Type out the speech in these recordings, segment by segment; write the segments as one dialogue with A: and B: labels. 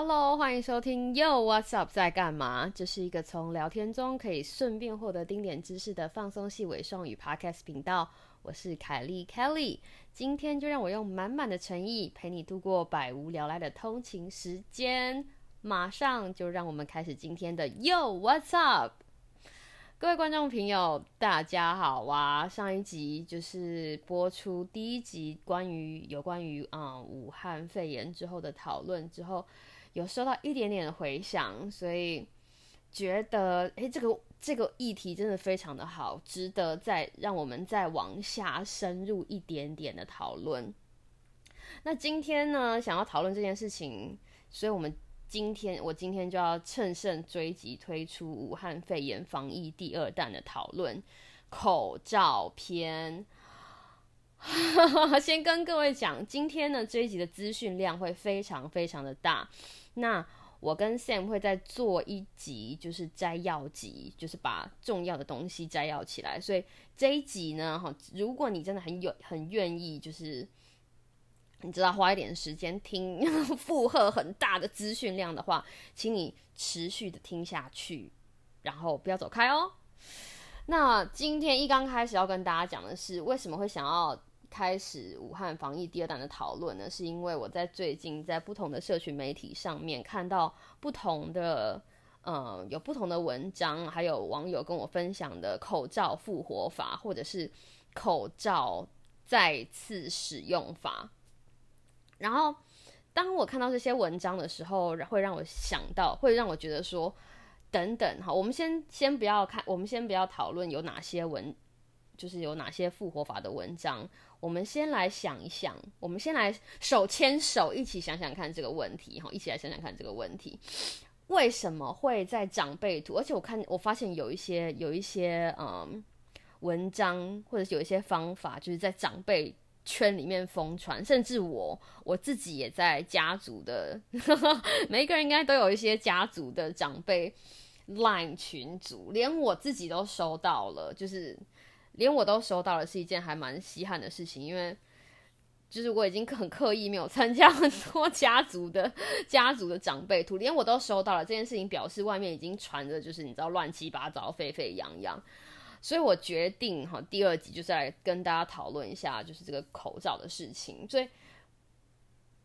A: Hello，欢迎收听 Yo What's Up 在干嘛？这是一个从聊天中可以顺便获得丁点知识的放松系伪双语 Podcast 频道。我是凯莉 Kelly，今天就让我用满满的诚意陪你度过百无聊赖的通勤时间。马上就让我们开始今天的 Yo What's Up。各位观众朋友，大家好啊！上一集就是播出第一集关于有关于啊武汉肺炎之后的讨论之后，有收到一点点的回响，所以觉得诶，这个这个议题真的非常的好，值得再让我们再往下深入一点点的讨论。那今天呢，想要讨论这件事情，所以我们。今天我今天就要乘胜追击，推出武汉肺炎防疫第二弹的讨论口罩篇。先跟各位讲，今天呢这一集的资讯量会非常非常的大。那我跟 Sam 会再做一集，就是摘要集，就是把重要的东西摘要起来。所以这一集呢，哈，如果你真的很有很愿意，就是。你知道花一点时间听负荷很大的资讯量的话，请你持续的听下去，然后不要走开哦。那今天一刚开始要跟大家讲的是，为什么会想要开始武汉防疫第二弹的讨论呢？是因为我在最近在不同的社群媒体上面看到不同的，呃，有不同的文章，还有网友跟我分享的口罩复活法，或者是口罩再次使用法。然后，当我看到这些文章的时候，会让我想到，会让我觉得说，等等哈，我们先先不要看，我们先不要讨论有哪些文，就是有哪些复活法的文章，我们先来想一想，我们先来手牵手一起想想看这个问题哈，一起来想想看这个问题，为什么会在长辈图？而且我看我发现有一些有一些嗯文章，或者是有一些方法，就是在长辈。圈里面疯传，甚至我我自己也在家族的，每一个人应该都有一些家族的长辈 line 群组，连我自己都收到了，就是连我都收到了，是一件还蛮稀罕的事情，因为就是我已经很刻意没有参加很多家族的家族的长辈图，连我都收到了这件事情，表示外面已经传的，就是你知道乱七八糟、沸沸扬扬。所以我决定哈，第二集就是来跟大家讨论一下，就是这个口罩的事情。所以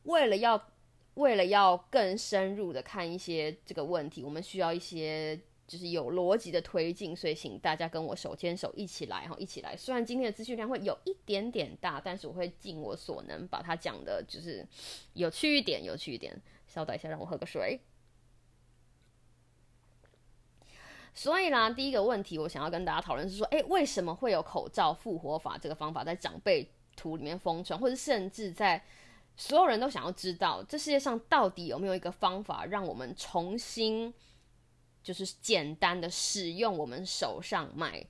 A: 为了要为了要更深入的看一些这个问题，我们需要一些就是有逻辑的推进。所以请大家跟我手牵手一起来哈，一起来。虽然今天的资讯量会有一点点大，但是我会尽我所能把它讲的，就是有趣一点，有趣一点。稍等一下，让我喝个水。所以啦，第一个问题我想要跟大家讨论是说，诶，为什么会有口罩复活法这个方法在长辈图里面疯传，或者甚至在所有人都想要知道，这世界上到底有没有一个方法让我们重新就是简单的使用我们手上买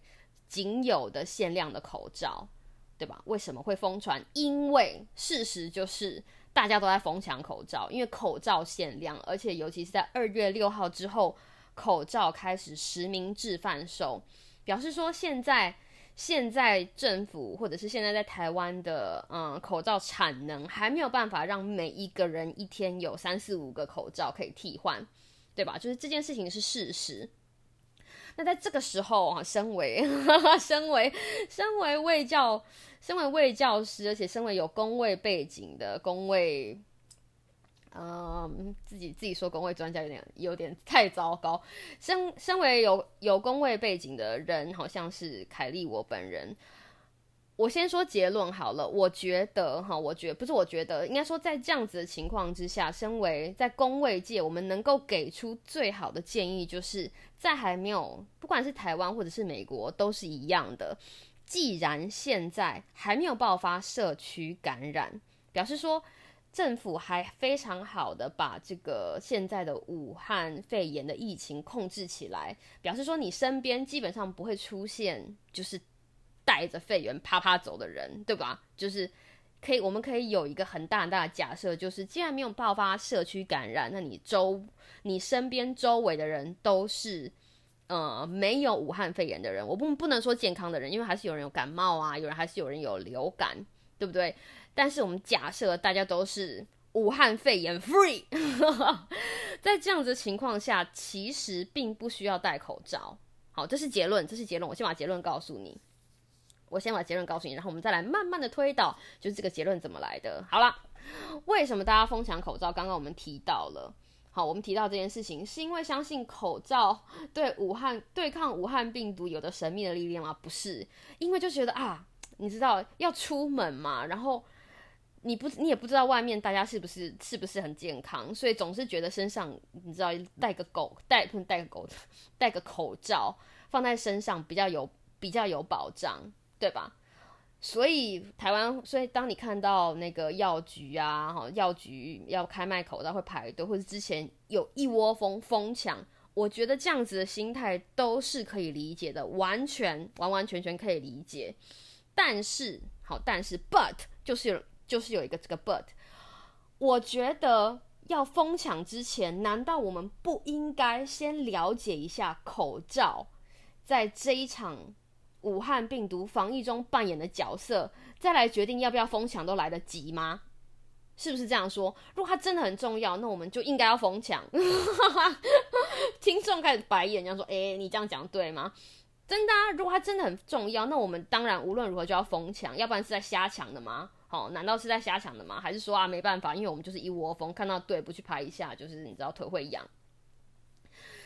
A: 仅有的限量的口罩，对吧？为什么会疯传？因为事实就是大家都在疯抢口罩，因为口罩限量，而且尤其是在二月六号之后。口罩开始实名制贩售，表示说现在现在政府或者是现在在台湾的嗯口罩产能还没有办法让每一个人一天有三四五个口罩可以替换，对吧？就是这件事情是事实。那在这个时候啊，身为身为身为卫教身为卫教师，而且身为有工位背景的工位。嗯，自己自己说工位专家有点有点太糟糕。身身为有有工位背景的人，好像是凯莉我本人。我先说结论好了，我觉得哈，我觉不是我觉得，应该说在这样子的情况之下，身为在工位界，我们能够给出最好的建议，就是在还没有不管是台湾或者是美国都是一样的。既然现在还没有爆发社区感染，表示说。政府还非常好的把这个现在的武汉肺炎的疫情控制起来，表示说你身边基本上不会出现就是带着肺炎啪啪走的人，对吧？就是可以，我们可以有一个很大很大的假设，就是既然没有爆发社区感染，那你周你身边周围的人都是呃没有武汉肺炎的人，我不不能说健康的人，因为还是有人有感冒啊，有人还是有人有流感，对不对？但是我们假设大家都是武汉肺炎 free。在这样子的情况下，其实并不需要戴口罩。好，这是结论，这是结论。我先把结论告诉你。我先把结论告诉你，然后我们再来慢慢的推导，就是这个结论怎么来的。好了，为什么大家疯抢口罩？刚刚我们提到了。好，我们提到这件事情，是因为相信口罩对武汉对抗武汉病毒有的神秘的力量吗？不是，因为就觉得啊，你知道要出门嘛，然后你不你也不知道外面大家是不是是不是很健康，所以总是觉得身上你知道带个狗带不能带个狗带个口罩放在身上比较有比较有保障，对吧？所以台湾，所以当你看到那个药局啊，哈，药局要开卖口罩会排队，或者之前有一窝蜂疯抢，我觉得这样子的心态都是可以理解的，完全完完全全可以理解。但是，好，但是，but 就是有就是有一个这个 but，我觉得要疯抢之前，难道我们不应该先了解一下口罩在这一场？武汉病毒防疫中扮演的角色，再来决定要不要疯抢都来得及吗？是不是这样说？如果它真的很重要，那我们就应该要疯抢。听众开始白眼，这样说：“哎，你这样讲对吗？”真的啊！如果它真的很重要，那我们当然无论如何就要疯抢，要不然是在瞎抢的吗？好，难道是在瞎抢的吗？还是说啊，没办法，因为我们就是一窝蜂，看到队不去排一下，就是你知道腿会痒，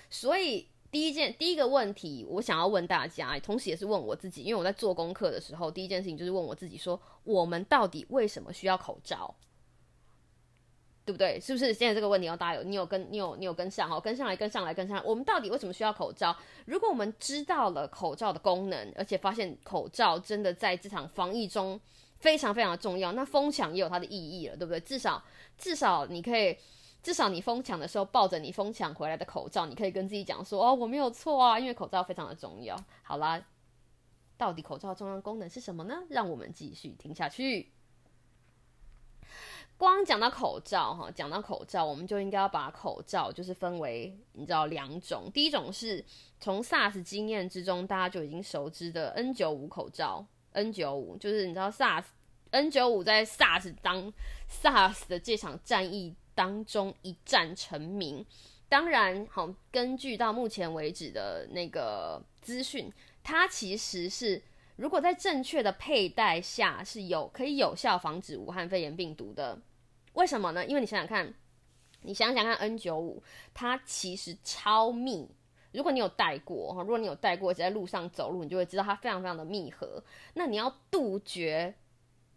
A: 所以。第一件第一个问题，我想要问大家，同时也是问我自己，因为我在做功课的时候，第一件事情就是问我自己：说我们到底为什么需要口罩？对不对？是不是现在这个问题要大家有你有跟你有你有跟上哦，跟上来跟上来跟上来，我们到底为什么需要口罩？如果我们知道了口罩的功能，而且发现口罩真的在这场防疫中非常非常的重要，那疯抢也有它的意义了，对不对？至少至少你可以。至少你疯抢的时候，抱着你疯抢回来的口罩，你可以跟自己讲说：“哦，我没有错啊，因为口罩非常的重要。”好啦，到底口罩重要功能是什么呢？让我们继续听下去。光讲到口罩哈，讲到口罩，我们就应该要把口罩就是分为你知道两种。第一种是从 SARS 经验之中大家就已经熟知的 N 九五口罩，N 九五就是你知道 SARS N 九五在 SARS 当 SARS 的这场战役。当中一战成名，当然好。根据到目前为止的那个资讯，它其实是如果在正确的佩戴下是有可以有效防止武汉肺炎病毒的。为什么呢？因为你想想看，你想想看，N 九五它其实超密。如果你有戴过哈，如果你有戴过，在路上走路，你就会知道它非常非常的密合。那你要杜绝。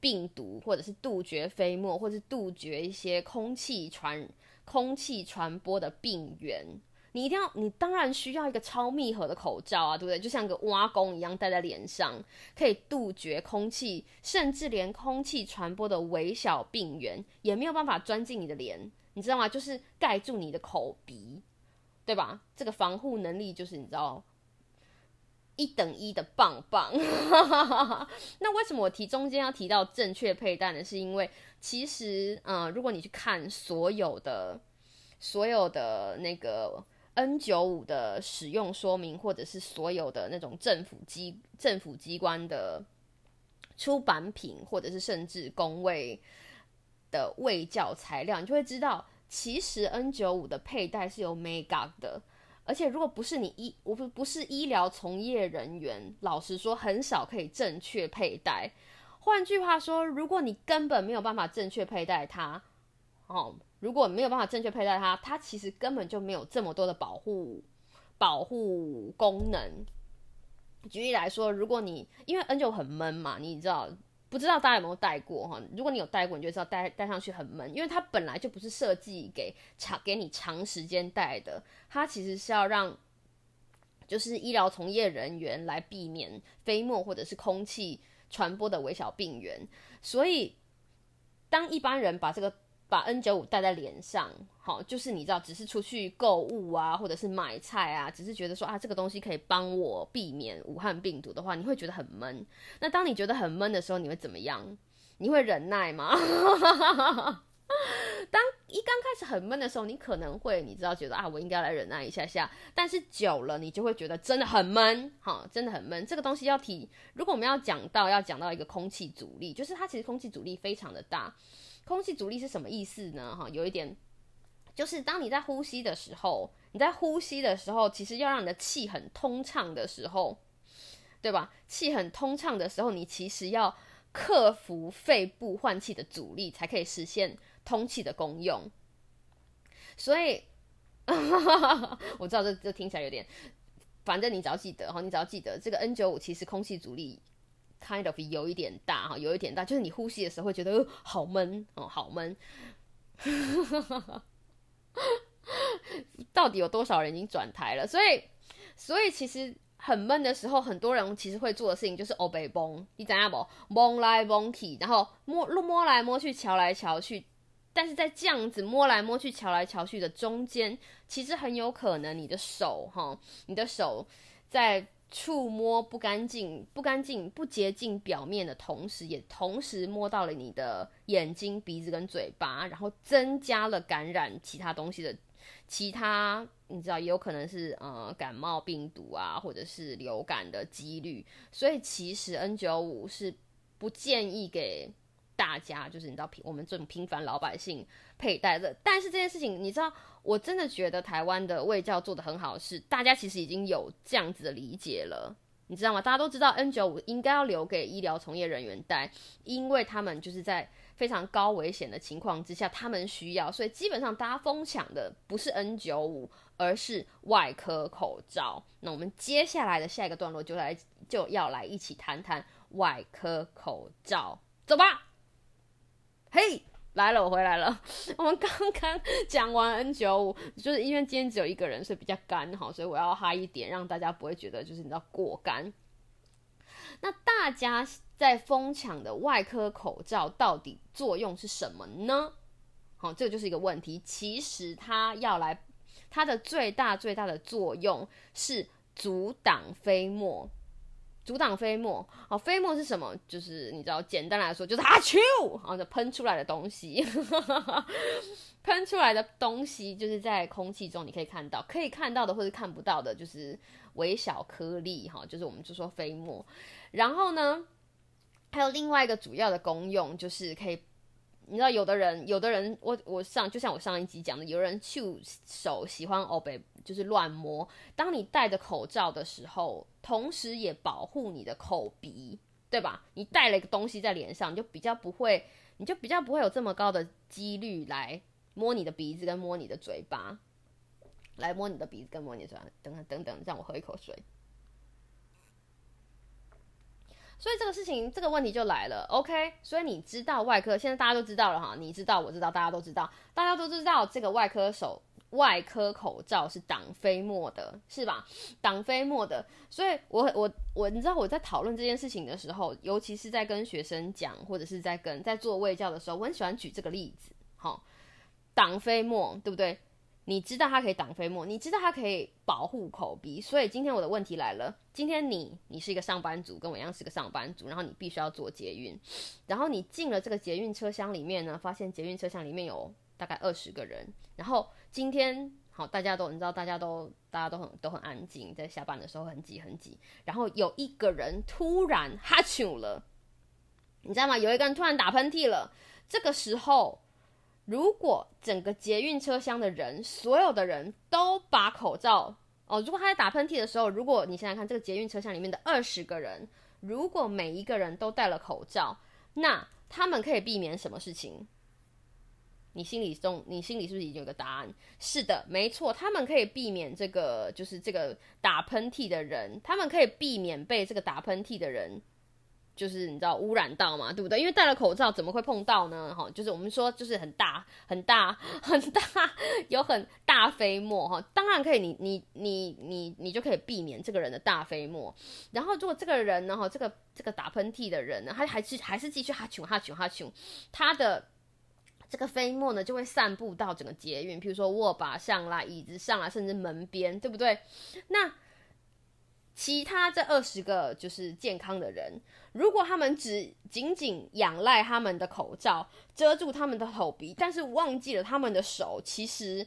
A: 病毒，或者是杜绝飞沫，或者是杜绝一些空气传空气传播的病源，你一定要，你当然需要一个超密合的口罩啊，对不对？就像个挖工一样戴在脸上，可以杜绝空气，甚至连空气传播的微小病源也没有办法钻进你的脸，你知道吗？就是盖住你的口鼻，对吧？这个防护能力就是你知道。一等一的棒棒，那为什么我提中间要提到正确佩戴呢？是因为其实，嗯，如果你去看所有的所有的那个 N 九五的使用说明，或者是所有的那种政府机政府机关的出版品，或者是甚至工位的卫教材料，你就会知道，其实 N 九五的佩戴是有 mega 的。而且，如果不是你医，我不不是医疗从业人员，老实说，很少可以正确佩戴。换句话说，如果你根本没有办法正确佩戴它，哦，如果没有办法正确佩戴它，它其实根本就没有这么多的保护保护功能。举例来说，如果你因为 N 九很闷嘛，你知道。不知道大家有没有戴过哈？如果你有戴过，你就知道戴戴上去很闷，因为它本来就不是设计给长给你长时间戴的，它其实是要让就是医疗从业人员来避免飞沫或者是空气传播的微小病源，所以当一般人把这个。把 N 九五戴在脸上，好，就是你知道，只是出去购物啊，或者是买菜啊，只是觉得说啊，这个东西可以帮我避免武汉病毒的话，你会觉得很闷。那当你觉得很闷的时候，你会怎么样？你会忍耐吗？当一刚开始很闷的时候，你可能会你知道觉得啊，我应该来忍耐一下下，但是久了你就会觉得真的很闷，哈，真的很闷。这个东西要提，如果我们要讲到要讲到一个空气阻力，就是它其实空气阻力非常的大。空气阻力是什么意思呢？哈，有一点，就是当你在呼吸的时候，你在呼吸的时候，其实要让你的气很通畅的时候，对吧？气很通畅的时候，你其实要克服肺部换气的阻力，才可以实现通气的功用。所以，我知道这这听起来有点，反正你只要记得哈，你只要记得这个 N 九五其实空气阻力。kind of 有一点大哈，有一点大，就是你呼吸的时候会觉得好闷哦，好闷。到底有多少人已经转台了？所以，所以其实很闷的时候，很多人其实会做的事情就是哦北崩，你怎样不蒙来蒙去，然后摸摸来摸去，瞧来瞧去。但是在这样子摸来摸去、瞧来瞧去的中间，其实很有可能你的手哈，你的手在。触摸不干净、不干净、不洁净表面的同时，也同时摸到了你的眼睛、鼻子跟嘴巴，然后增加了感染其他东西的其他，你知道，也有可能是呃感冒病毒啊，或者是流感的几率。所以其实 N 九五是不建议给。大家就是你知道平我们这种平凡老百姓佩戴的，但是这件事情你知道，我真的觉得台湾的卫教做的很好，是大家其实已经有这样子的理解了，你知道吗？大家都知道 N 九五应该要留给医疗从业人员戴，因为他们就是在非常高危险的情况之下，他们需要，所以基本上大家疯抢的不是 N 九五，而是外科口罩。那我们接下来的下一个段落就来就要来一起谈谈外科口罩，走吧。嘿，来了，我回来了。我们刚刚讲完 N 九五，就是因为今天只有一个人，所以比较干哈，所以我要嗨一点，让大家不会觉得就是你知道过干。那大家在疯抢的外科口罩到底作用是什么呢？好，这个就是一个问题。其实它要来，它的最大最大的作用是阻挡飞沫。阻挡飞沫，好，飞沫是什么？就是你知道，简单来说就是阿丘，然后就喷出来的东西，喷出来的东西就是在空气中你可以看到，可以看到的或者看不到的，就是微小颗粒，哈，就是我们就说飞沫。然后呢，还有另外一个主要的功用，就是可以。你知道，有的人，有的人，我我上就像我上一集讲的，有人就手喜欢哦被就是乱摸。当你戴着口罩的时候，同时也保护你的口鼻，对吧？你戴了一个东西在脸上，你就比较不会，你就比较不会有这么高的几率来摸你的鼻子跟摸你的嘴巴，来摸你的鼻子跟摸你的嘴巴，等等等等，让我喝一口水。所以这个事情，这个问题就来了，OK？所以你知道外科，现在大家都知道了哈，你知道，我知道，大家都知道，大家都知道这个外科手外科口罩是挡飞沫的，是吧？挡飞沫的。所以我我我，你知道我在讨论这件事情的时候，尤其是在跟学生讲，或者是在跟在做卫教的时候，我很喜欢举这个例子，哈，挡飞沫，对不对？你知道它可以挡飞沫，你知道它可以保护口鼻，所以今天我的问题来了。今天你你是一个上班族，跟我一样是个上班族，然后你必须要做捷运，然后你进了这个捷运车厢里面呢，发现捷运车厢里面有大概二十个人，然后今天好，大家都你知道，大家都大家都很都很安静，在下班的时候很挤很挤，然后有一个人突然哈啾了，你知道吗？有一个人突然打喷嚏了，这个时候。如果整个捷运车厢的人，所有的人都把口罩哦，如果他在打喷嚏的时候，如果你想想看，这个捷运车厢里面的二十个人，如果每一个人都戴了口罩，那他们可以避免什么事情？你心里中，你心里是不是已经有个答案？是的，没错，他们可以避免这个，就是这个打喷嚏的人，他们可以避免被这个打喷嚏的人。就是你知道污染到嘛，对不对？因为戴了口罩怎么会碰到呢？哈，就是我们说就是很大很大很大有很大飞沫哈，当然可以，你你你你你就可以避免这个人的大飞沫。然后如果这个人呢，哈，这个这个打喷嚏的人呢，他还是还是继续哈穷哈穷哈穷，他的这个飞沫呢就会散布到整个捷运，比如说握把上啦、椅子上啦，甚至门边，对不对？那其他这二十个就是健康的人，如果他们只仅仅仰赖他们的口罩遮住他们的口鼻，但是忘记了他们的手，其实，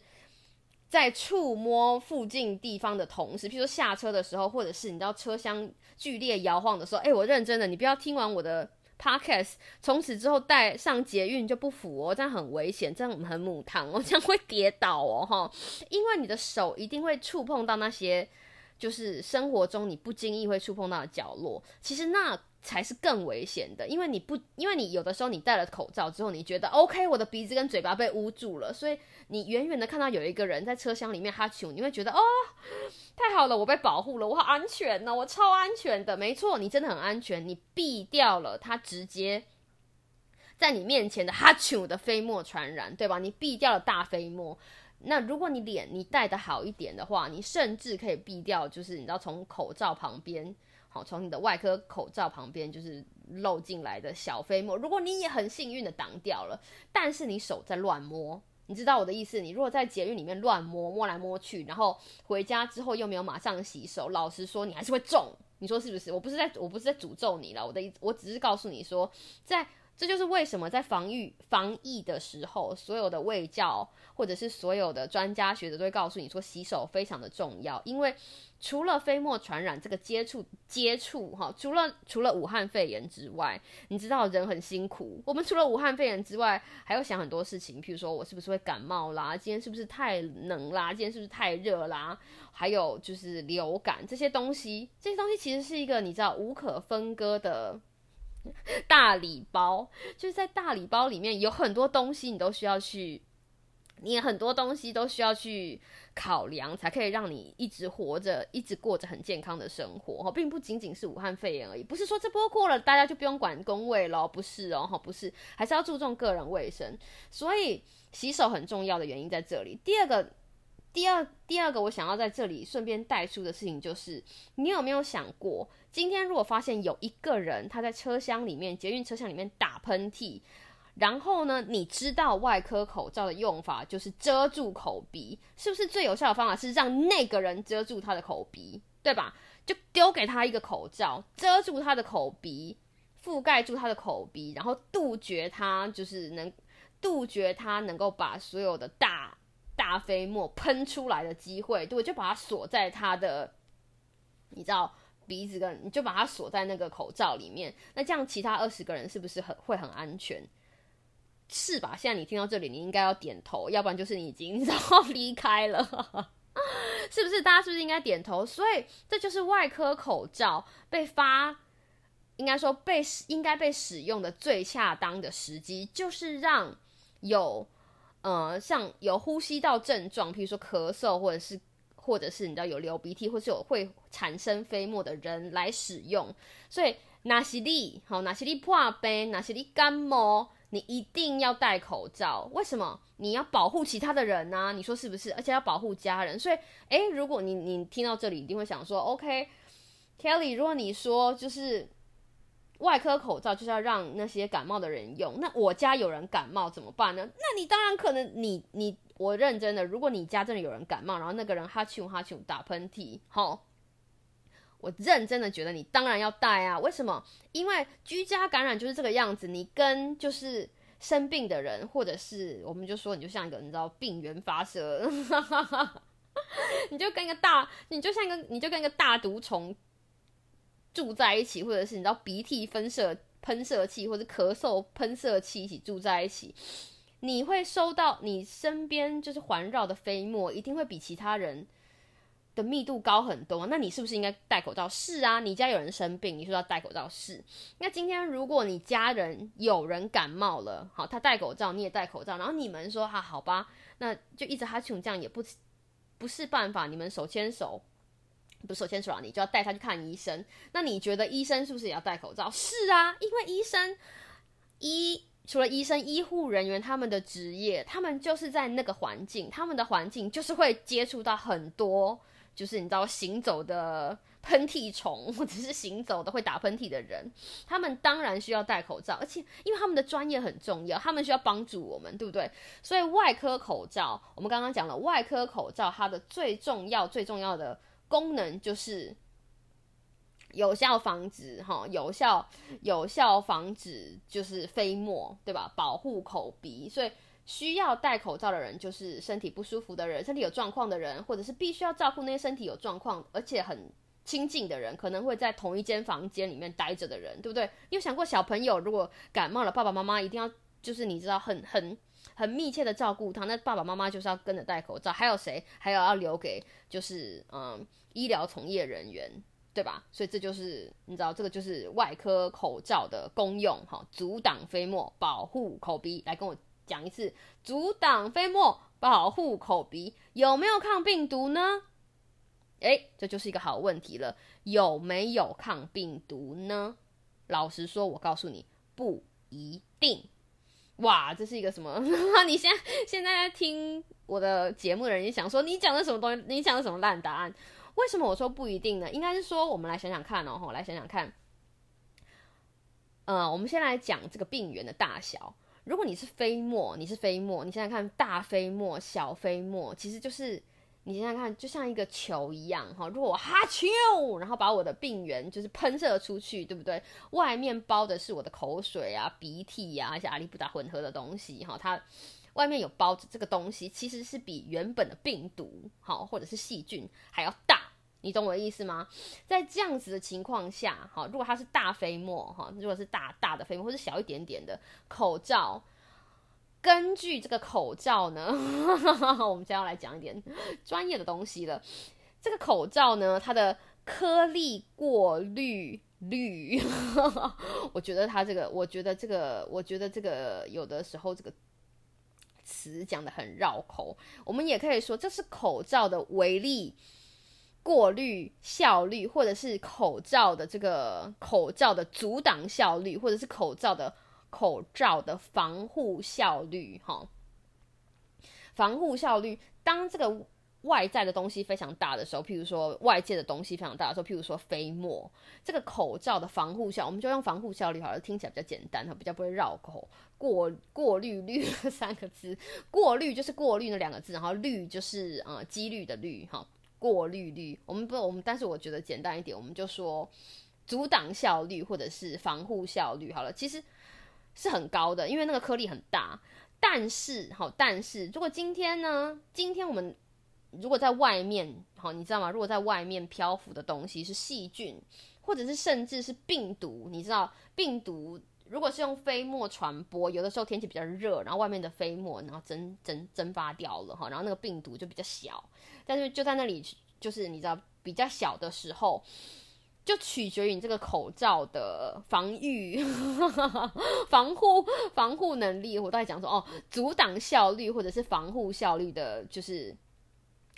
A: 在触摸附近地方的同时，譬如说下车的时候，或者是你知道车厢剧烈摇晃的时候，哎，我认真的，你不要听完我的 podcast，从此之后带上捷运就不符哦，这样很危险，这样很母汤哦，这样会跌倒哦，哈，因为你的手一定会触碰到那些。就是生活中你不经意会触碰到的角落，其实那才是更危险的，因为你不，因为你有的时候你戴了口罩之后，你觉得 OK，我的鼻子跟嘴巴被捂住了，所以你远远的看到有一个人在车厢里面哈啾，你会觉得哦，太好了，我被保护了，我好安全呢，我超安全的，没错，你真的很安全，你避掉了他直接在你面前的哈啾的飞沫传染，对吧？你避掉了大飞沫。那如果你脸你戴的好一点的话，你甚至可以避掉，就是你知道从口罩旁边，好从你的外科口罩旁边就是漏进来的小飞沫。如果你也很幸运的挡掉了，但是你手在乱摸，你知道我的意思？你如果在捷运里面乱摸摸来摸去，然后回家之后又没有马上洗手，老实说你还是会中。你说是不是？我不是在我不是在诅咒你了，我的意我只是告诉你说在。这就是为什么在防御防疫的时候，所有的卫教或者是所有的专家学者都会告诉你说，洗手非常的重要。因为除了飞沫传染这个接触接触哈，除了除了武汉肺炎之外，你知道人很辛苦。我们除了武汉肺炎之外，还要想很多事情，譬如说我是不是会感冒啦，今天是不是太冷啦，今天是不是太热啦，还有就是流感这些东西，这些东西其实是一个你知道无可分割的。大礼包就是在大礼包里面有很多东西，你都需要去，你很多东西都需要去考量，才可以让你一直活着，一直过着很健康的生活。哈，并不仅仅是武汉肺炎而已，不是说这波过了，大家就不用管工位了，不是哦，哈，不是，还是要注重个人卫生。所以洗手很重要的原因在这里。第二个。第二，第二个我想要在这里顺便带出的事情就是，你有没有想过，今天如果发现有一个人他在车厢里面，捷运车厢里面打喷嚏，然后呢，你知道外科口罩的用法就是遮住口鼻，是不是最有效的方法是让那个人遮住他的口鼻，对吧？就丢给他一个口罩，遮住他的口鼻，覆盖住他的口鼻，然后杜绝他就是能杜绝他能够把所有的大。大飞沫喷出来的机会，对，就把它锁在他的，你知道鼻子跟，你就把它锁在那个口罩里面。那这样其他二十个人是不是很会很安全？是吧？现在你听到这里，你应该要点头，要不然就是你已经 然后离开了，是不是？大家是不是应该点头？所以这就是外科口罩被发，应该说被应该被使用的最恰当的时机，就是让有。呃，像有呼吸道症状，譬如说咳嗽，或者是或者是你知道有流鼻涕，或是有会产生飞沫的人来使用。所以，哪些你好，哪些你破病，哪些你感冒，你一定要戴口罩。为什么？你要保护其他的人呢？你说是不是？而且要保护家人。所以，诶，如果你你听到这里，一定会想说，OK，Kelly，如果你说就是。外科口罩就是要让那些感冒的人用，那我家有人感冒怎么办呢？那你当然可能，你你我认真的，如果你家真的有人感冒，然后那个人哈啾哈啾打喷嚏，好，我认真的觉得你当然要戴啊。为什么？因为居家感染就是这个样子，你跟就是生病的人，或者是我们就说你就像一个你知道病原发射，你就跟一个大，你就像一个你就跟一个大毒虫。住在一起，或者是你知道鼻涕喷射喷射器，或者咳嗽喷射器一起住在一起，你会收到你身边就是环绕的飞沫，一定会比其他人的密度高很多。那你是不是应该戴口罩？是啊，你家有人生病，你说要戴口罩是。那今天如果你家人有人感冒了，好，他戴口罩，你也戴口罩，然后你们说哈好吧，那就一直哈穷这样也不不是办法，你们手牵手。不是手牵手啊，你就要带他去看医生。那你觉得医生是不是也要戴口罩？是啊，因为医生医除了医生，医护人员他们的职业，他们就是在那个环境，他们的环境就是会接触到很多，就是你知道行走的喷嚏虫，或者是行走的会打喷嚏的人，他们当然需要戴口罩。而且因为他们的专业很重要，他们需要帮助我们，对不对？所以外科口罩，我们刚刚讲了，外科口罩它的最重要、最重要的。功能就是有效防止哈，有效有效防止就是飞沫，对吧？保护口鼻，所以需要戴口罩的人就是身体不舒服的人，身体有状况的人，或者是必须要照顾那些身体有状况而且很亲近的人，可能会在同一间房间里面待着的人，对不对？你有想过小朋友如果感冒了，爸爸妈妈一定要就是你知道很很很密切的照顾他，那爸爸妈妈就是要跟着戴口罩，还有谁？还有要留给就是嗯医疗从业人员。对吧？所以这就是你知道，这个就是外科口罩的功用，哈，阻挡飞沫，保护口鼻。来跟我讲一次，阻挡飞沫，保护口鼻，有没有抗病毒呢？诶，这就是一个好问题了，有没有抗病毒呢？老实说，我告诉你，不一定。哇，这是一个什么？你现在现在在听我的节目的人，想说你讲的什么东西？你讲的什么烂答案？为什么我说不一定呢？应该是说，我们来想想看哦，来想想看。呃，我们先来讲这个病源的大小。如果你是飞沫，你是飞沫，你想想看，大飞沫、小飞沫，其实就是你想想看，就像一个球一样哈。如果我哈啾，然后把我的病源就是喷射出去，对不对？外面包的是我的口水啊、鼻涕呀，一些阿里不达混合的东西哈，它。外面有包着这个东西，其实是比原本的病毒好，或者是细菌还要大，你懂我的意思吗？在这样子的情况下，哈，如果它是大飞沫，哈，如果是大大的飞沫，或者小一点点的口罩，根据这个口罩呢，我们将要来讲一点专业的东西了。这个口罩呢，它的颗粒过滤率，我觉得它这个，我觉得这个，我觉得这个有的时候这个。词讲的很绕口，我们也可以说这是口罩的微粒过滤效率，或者是口罩的这个口罩的阻挡效率，或者是口罩的口罩的防护效率。哈，防护效率，当这个。外在的东西非常大的时候，譬如说外界的东西非常大的时候，譬如说飞沫，这个口罩的防护效，我们就用防护效率好了，听起来比较简单，哈，比较不会绕口。过过滤率三个字，过滤就是过滤那两个字，然后率就是呃几率的率，哈，过滤率。我们不，我们但是我觉得简单一点，我们就说阻挡效率或者是防护效率好了，其实是很高的，因为那个颗粒很大。但是，好，但是如果今天呢，今天我们如果在外面，好，你知道吗？如果在外面漂浮的东西是细菌，或者是甚至是病毒，你知道，病毒如果是用飞沫传播，有的时候天气比较热，然后外面的飞沫然后蒸蒸蒸发掉了哈，然后那个病毒就比较小，但是就在那里，就是你知道比较小的时候，就取决于你这个口罩的防御、防护、防护能力。我都在讲说哦，阻挡效率或者是防护效率的，就是。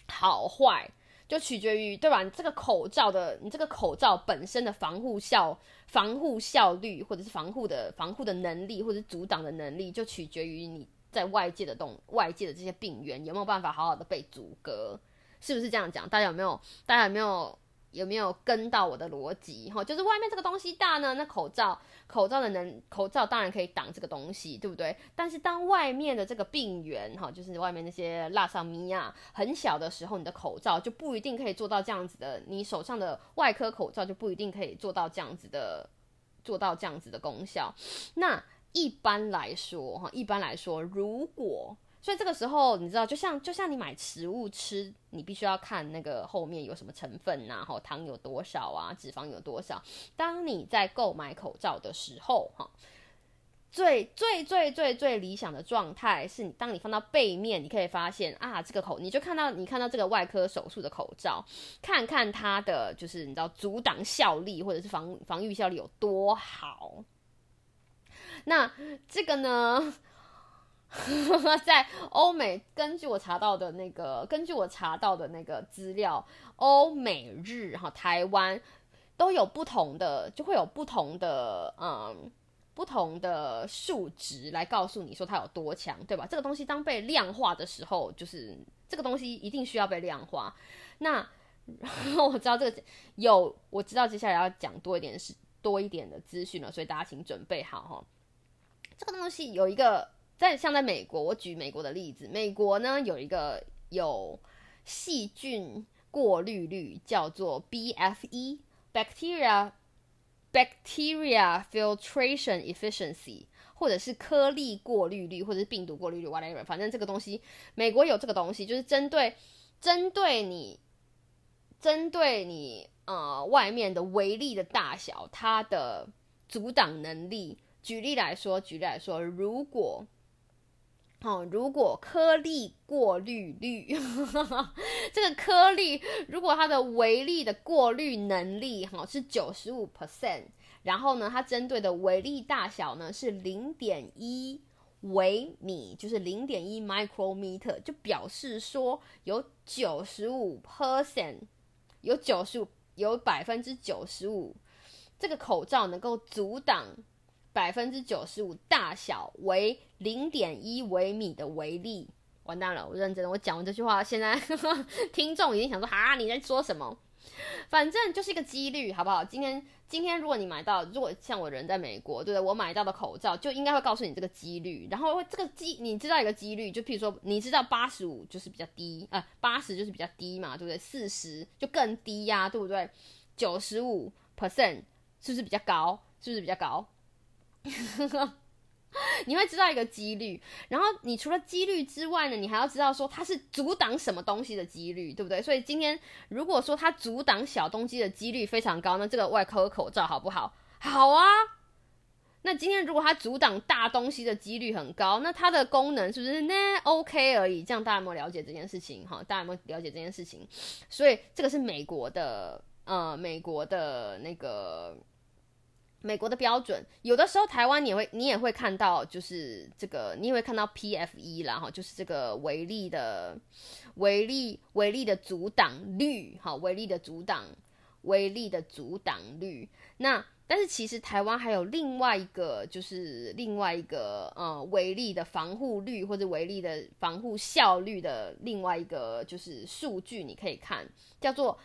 A: 好坏就取决于对吧？你这个口罩的，你这个口罩本身的防护效、防护效率，或者是防护的防护的能力，或者是阻挡的能力，就取决于你在外界的动、外界的这些病源有没有办法好好的被阻隔，是不是这样讲？大家有没有？大家有没有？有没有跟到我的逻辑？哈，就是外面这个东西大呢，那口罩口罩的能口罩当然可以挡这个东西，对不对？但是当外面的这个病源哈，就是外面那些拉上米亚很小的时候，你的口罩就不一定可以做到这样子的，你手上的外科口罩就不一定可以做到这样子的，做到这样子的功效。那一般来说哈，一般来说，如果所以这个时候，你知道，就像就像你买食物吃，你必须要看那个后面有什么成分呐，哈，糖有多少啊，脂肪有多少。当你在购买口罩的时候，哈，最最最最最理想的状态是你，当你放到背面，你可以发现啊，这个口，你就看到你看到这个外科手术的口罩，看看它的就是你知道阻挡效力或者是防防御效力有多好。那这个呢？在欧美，根据我查到的那个，根据我查到的那个资料，欧美日哈台湾都有不同的，就会有不同的嗯不同的数值来告诉你说它有多强，对吧？这个东西当被量化的时候，就是这个东西一定需要被量化。那然后我知道这个有，我知道接下来要讲多一点是多一点的资讯了，所以大家请准备好哈。这个东西有一个。在像在美国，我举美国的例子，美国呢有一个有细菌过滤率叫做 BFE bacteria bacteria filtration efficiency，或者是颗粒过滤率，或者是病毒过滤率，whatever，反正这个东西美国有这个东西，就是针对针对你针对你呃外面的微粒的大小，它的阻挡能力。举例来说，举例来说，如果哦，如果颗粒过滤率，这个颗粒如果它的微粒的过滤能力哈是九十五 percent，然后呢，它针对的微粒大小呢是零点一微米，就是零点一 micrometer，就表示说有九十五 percent，有九十五，有百分之九十五，这个口罩能够阻挡。百分之九十五大小为零点一微米的微粒，完蛋了！我认真，我讲完这句话，现在 听众已经想说：哈，你在说什么？反正就是一个几率，好不好？今天，今天如果你买到，如果像我人在美国，对不对？我买到的口罩就应该会告诉你这个几率，然后这个几，你知道一个几率，就譬如说，你知道八十五就是比较低，呃，八十就是比较低嘛，对不对？四十就更低呀，对不对？九十五 percent 是不是比较高？是不是比较高？你会知道一个几率，然后你除了几率之外呢，你还要知道说它是阻挡什么东西的几率，对不对？所以今天如果说它阻挡小东西的几率非常高，那这个外科口罩好不好？好啊。那今天如果它阻挡大东西的几率很高，那它的功能是不是呢 OK 而已？这样大家有没有了解这件事情？哈，大家有没有了解这件事情？所以这个是美国的，呃，美国的那个。美国的标准，有的时候台湾你也会，你也会看到，就是这个，你也会看到 PFE 啦，哈，就是这个微粒的微粒微粒的阻挡率，哈，微粒的阻挡微粒的阻挡率。那但是其实台湾还有另外一个，就是另外一个呃微粒的防护率或者微粒的防护效率的另外一个就是数据，你可以看，叫做。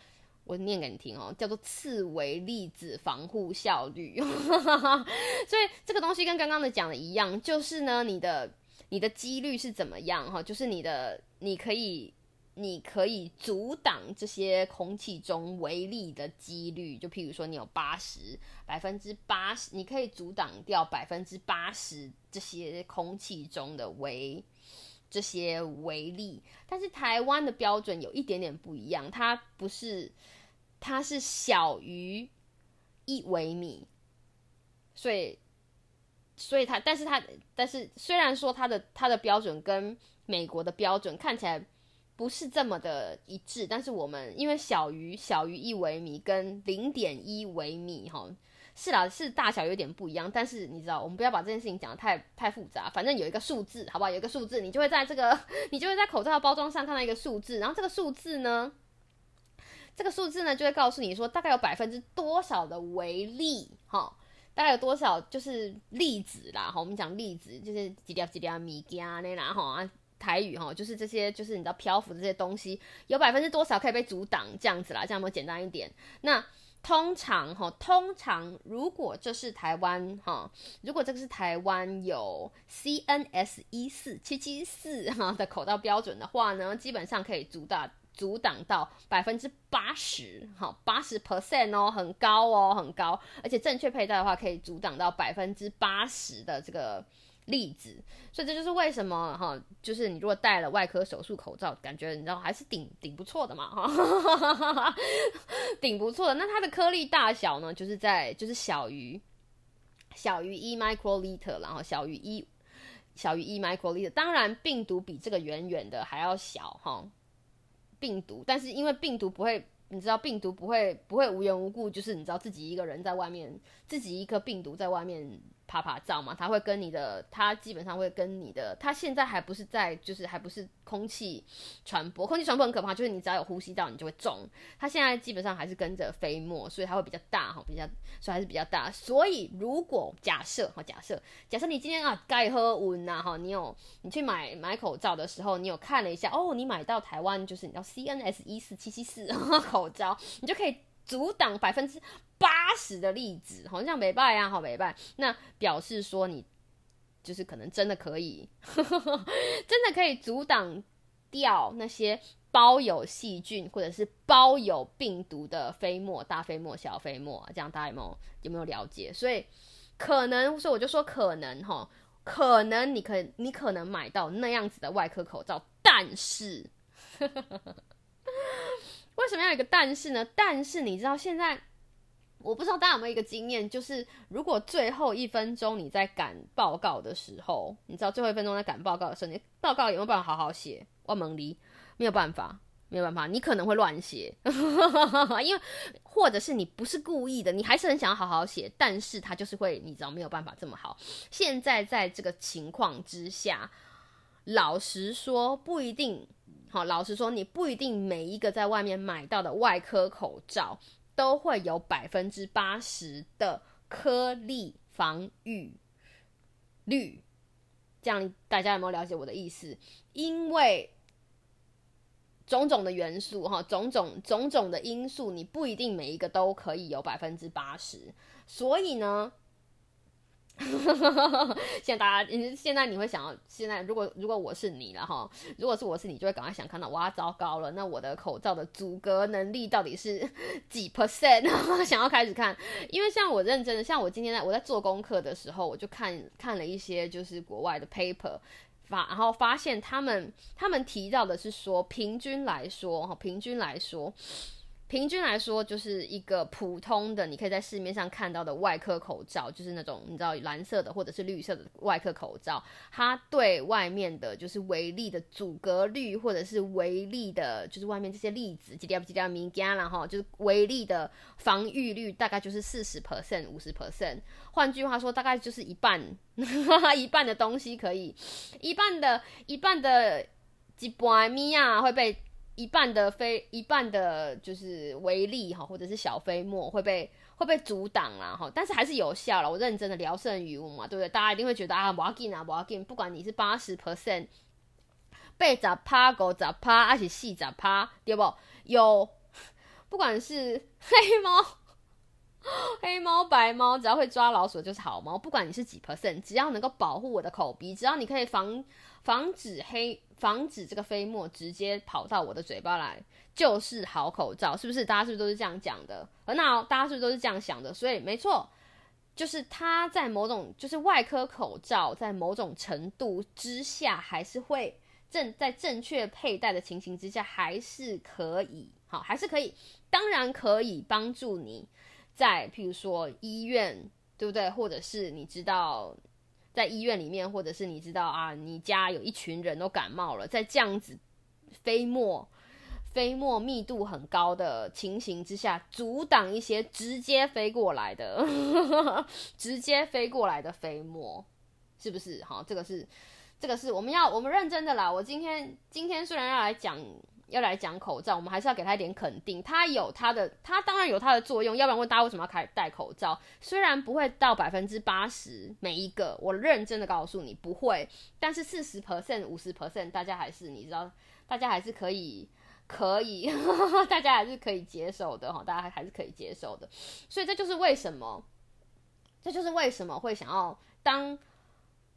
A: 我念给你听哦，叫做次微粒子防护效率。所以这个东西跟刚刚的讲的一样，就是呢，你的你的几率是怎么样哈？就是你的你可以你可以阻挡这些空气中微粒的几率，就譬如说你有八十百分之八十，你可以阻挡掉百分之八十这些空气中的微这些微粒。但是台湾的标准有一点点不一样，它不是。它是小于一微米，所以，所以它，但是它，但是虽然说它的它的标准跟美国的标准看起来不是这么的一致，但是我们因为小于小于一微米跟零点一微米，哈，是啦，是大小有点不一样，但是你知道，我们不要把这件事情讲的太太复杂，反正有一个数字，好不好？有一个数字，你就会在这个，你就会在口罩的包装上看到一个数字，然后这个数字呢？这个数字呢，就会告诉你说，大概有百分之多少的微粒，哈，大概有多少就是粒子啦，哈，我们讲粒子就是几粒几粒米加那啦，哈，台语哈，就是这些，就是你知道漂浮的这些东西，有百分之多少可以被阻挡，这样子啦，这样有没有简单一点？那通常哈，通常如果这是台湾哈，如果这个是台湾有 CNS 一四七七四哈的口罩标准的话呢，基本上可以阻挡。阻挡到百分之八十，好，八十 percent 哦，很高哦，很高，而且正确佩戴的话，可以阻挡到百分之八十的这个粒子，所以这就是为什么哈，就是你如果戴了外科手术口罩，感觉你知道还是顶顶不错的嘛，哈，顶不错的。那它的颗粒大小呢，就是在就是小于小于一 microliter，然后小于一小于一 microliter，当然病毒比这个远远的还要小哈。病毒，但是因为病毒不会，你知道病毒不会不会无缘无故，就是你知道自己一个人在外面，自己一颗病毒在外面。拍拍照嘛，它会跟你的，它基本上会跟你的，它现在还不是在，就是还不是空气传播，空气传播很可怕，就是你只要有呼吸道，你就会中。它现在基本上还是跟着飞沫，所以它会比较大哈，比较，所以还是比较大。所以如果假设哈，假设假设你今天啊该喝温呐哈，你有你去买买口罩的时候，你有看了一下哦，你买到台湾就是你知道 CNS 一四七七四口罩，你就可以。阻挡百分之八十的例子，好像没败啊，好没败。那表示说你就是可能真的可以，真的可以阻挡掉那些包有细菌或者是包有病毒的飞沫，大飞沫、小飞沫，这样大家有没有有没有了解？所以可能，所以我就说可能哈，可能你可你可能买到那样子的外科口罩，但是 为什么要有一个但是呢？但是你知道现在。我不知道大家有没有一个经验，就是如果最后一分钟你在赶报告的时候，你知道最后一分钟在赶报告的时候，你报告有没有办法好好写？万蒙离没有办法，没有办法，你可能会乱写，因为或者是你不是故意的，你还是很想要好好写，但是他就是会，你知道没有办法这么好。现在在这个情况之下，老实说不一定，好，老实说你不一定每一个在外面买到的外科口罩。都会有百分之八十的颗粒防御率，这样大家有没有了解我的意思？因为种种的元素哈，种种种种的因素，你不一定每一个都可以有百分之八十，所以呢。现在大家，现在你会想要，现在如果如果我是你了哈，如果是我是你，就会赶快想看到，哇，糟糕了，那我的口罩的阻隔能力到底是 几 percent？想要开始看，因为像我认真的，像我今天在我在做功课的时候，我就看看了一些就是国外的 paper 发，然后发现他们他们提到的是说，平均来说哈，平均来说。平均来说，就是一个普通的，你可以在市面上看到的外科口罩，就是那种你知道蓝色的或者是绿色的外科口罩，它对外面的就是微粒的阻隔率，或者是微粒的，就是外面这些粒子，几条几条米加然后就是微粒的防御率大概就是四十 percent、五十 percent。换句话说，大概就是一半，一半的东西可以，一半的一半的几百米啊会被。一半的飞，一半的就是微粒哈，或者是小飞沫会被会被阻挡啦哈，但是还是有效了。我认真的聊胜于无嘛，对不对？大家一定会觉得啊，我要紧啊，我要紧，不管你是八十 percent，被砸趴狗砸趴，还是细砸趴，对不？有，不管是黑猫、黑猫、白猫，只要会抓老鼠就是好猫。不管你是几 percent，只要能够保护我的口鼻，只要你可以防防止黑。防止这个飞沫直接跑到我的嘴巴来，就是好口罩，是不是？大家是不是都是这样讲的？很好，大家是不是都是这样想的？所以没错，就是它在某种就是外科口罩，在某种程度之下，还是会正在正确佩戴的情形之下，还是可以，好，还是可以，当然可以帮助你在譬如说医院，对不对？或者是你知道。在医院里面，或者是你知道啊，你家有一群人都感冒了，在这样子飞沫、飞沫密度很高的情形之下，阻挡一些直接飞过来的、直接飞过来的飞沫，是不是？好，这个是，这个是我们要我们认真的啦。我今天今天虽然要来讲。要来讲口罩，我们还是要给他一点肯定。他有他的，他当然有他的作用。要不然问大家为什么要开戴口罩？虽然不会到百分之八十每一个，我认真的告诉你不会。但是四十 percent、五十 percent，大家还是你知道，大家还是可以可以，大家还是可以接受的哈。大家还是可以接受的。所以这就是为什么，这就是为什么会想要当，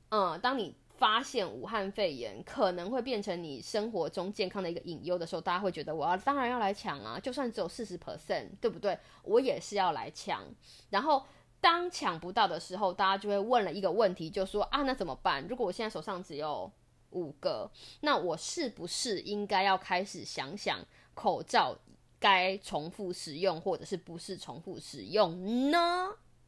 A: 嗯，当你。发现武汉肺炎可能会变成你生活中健康的一个隐忧的时候，大家会觉得我要当然要来抢啊，就算只有四十 percent，对不对？我也是要来抢。然后当抢不到的时候，大家就会问了一个问题，就说啊，那怎么办？如果我现在手上只有五个，那我是不是应该要开始想想口罩该重复使用，或者是不是重复使用呢？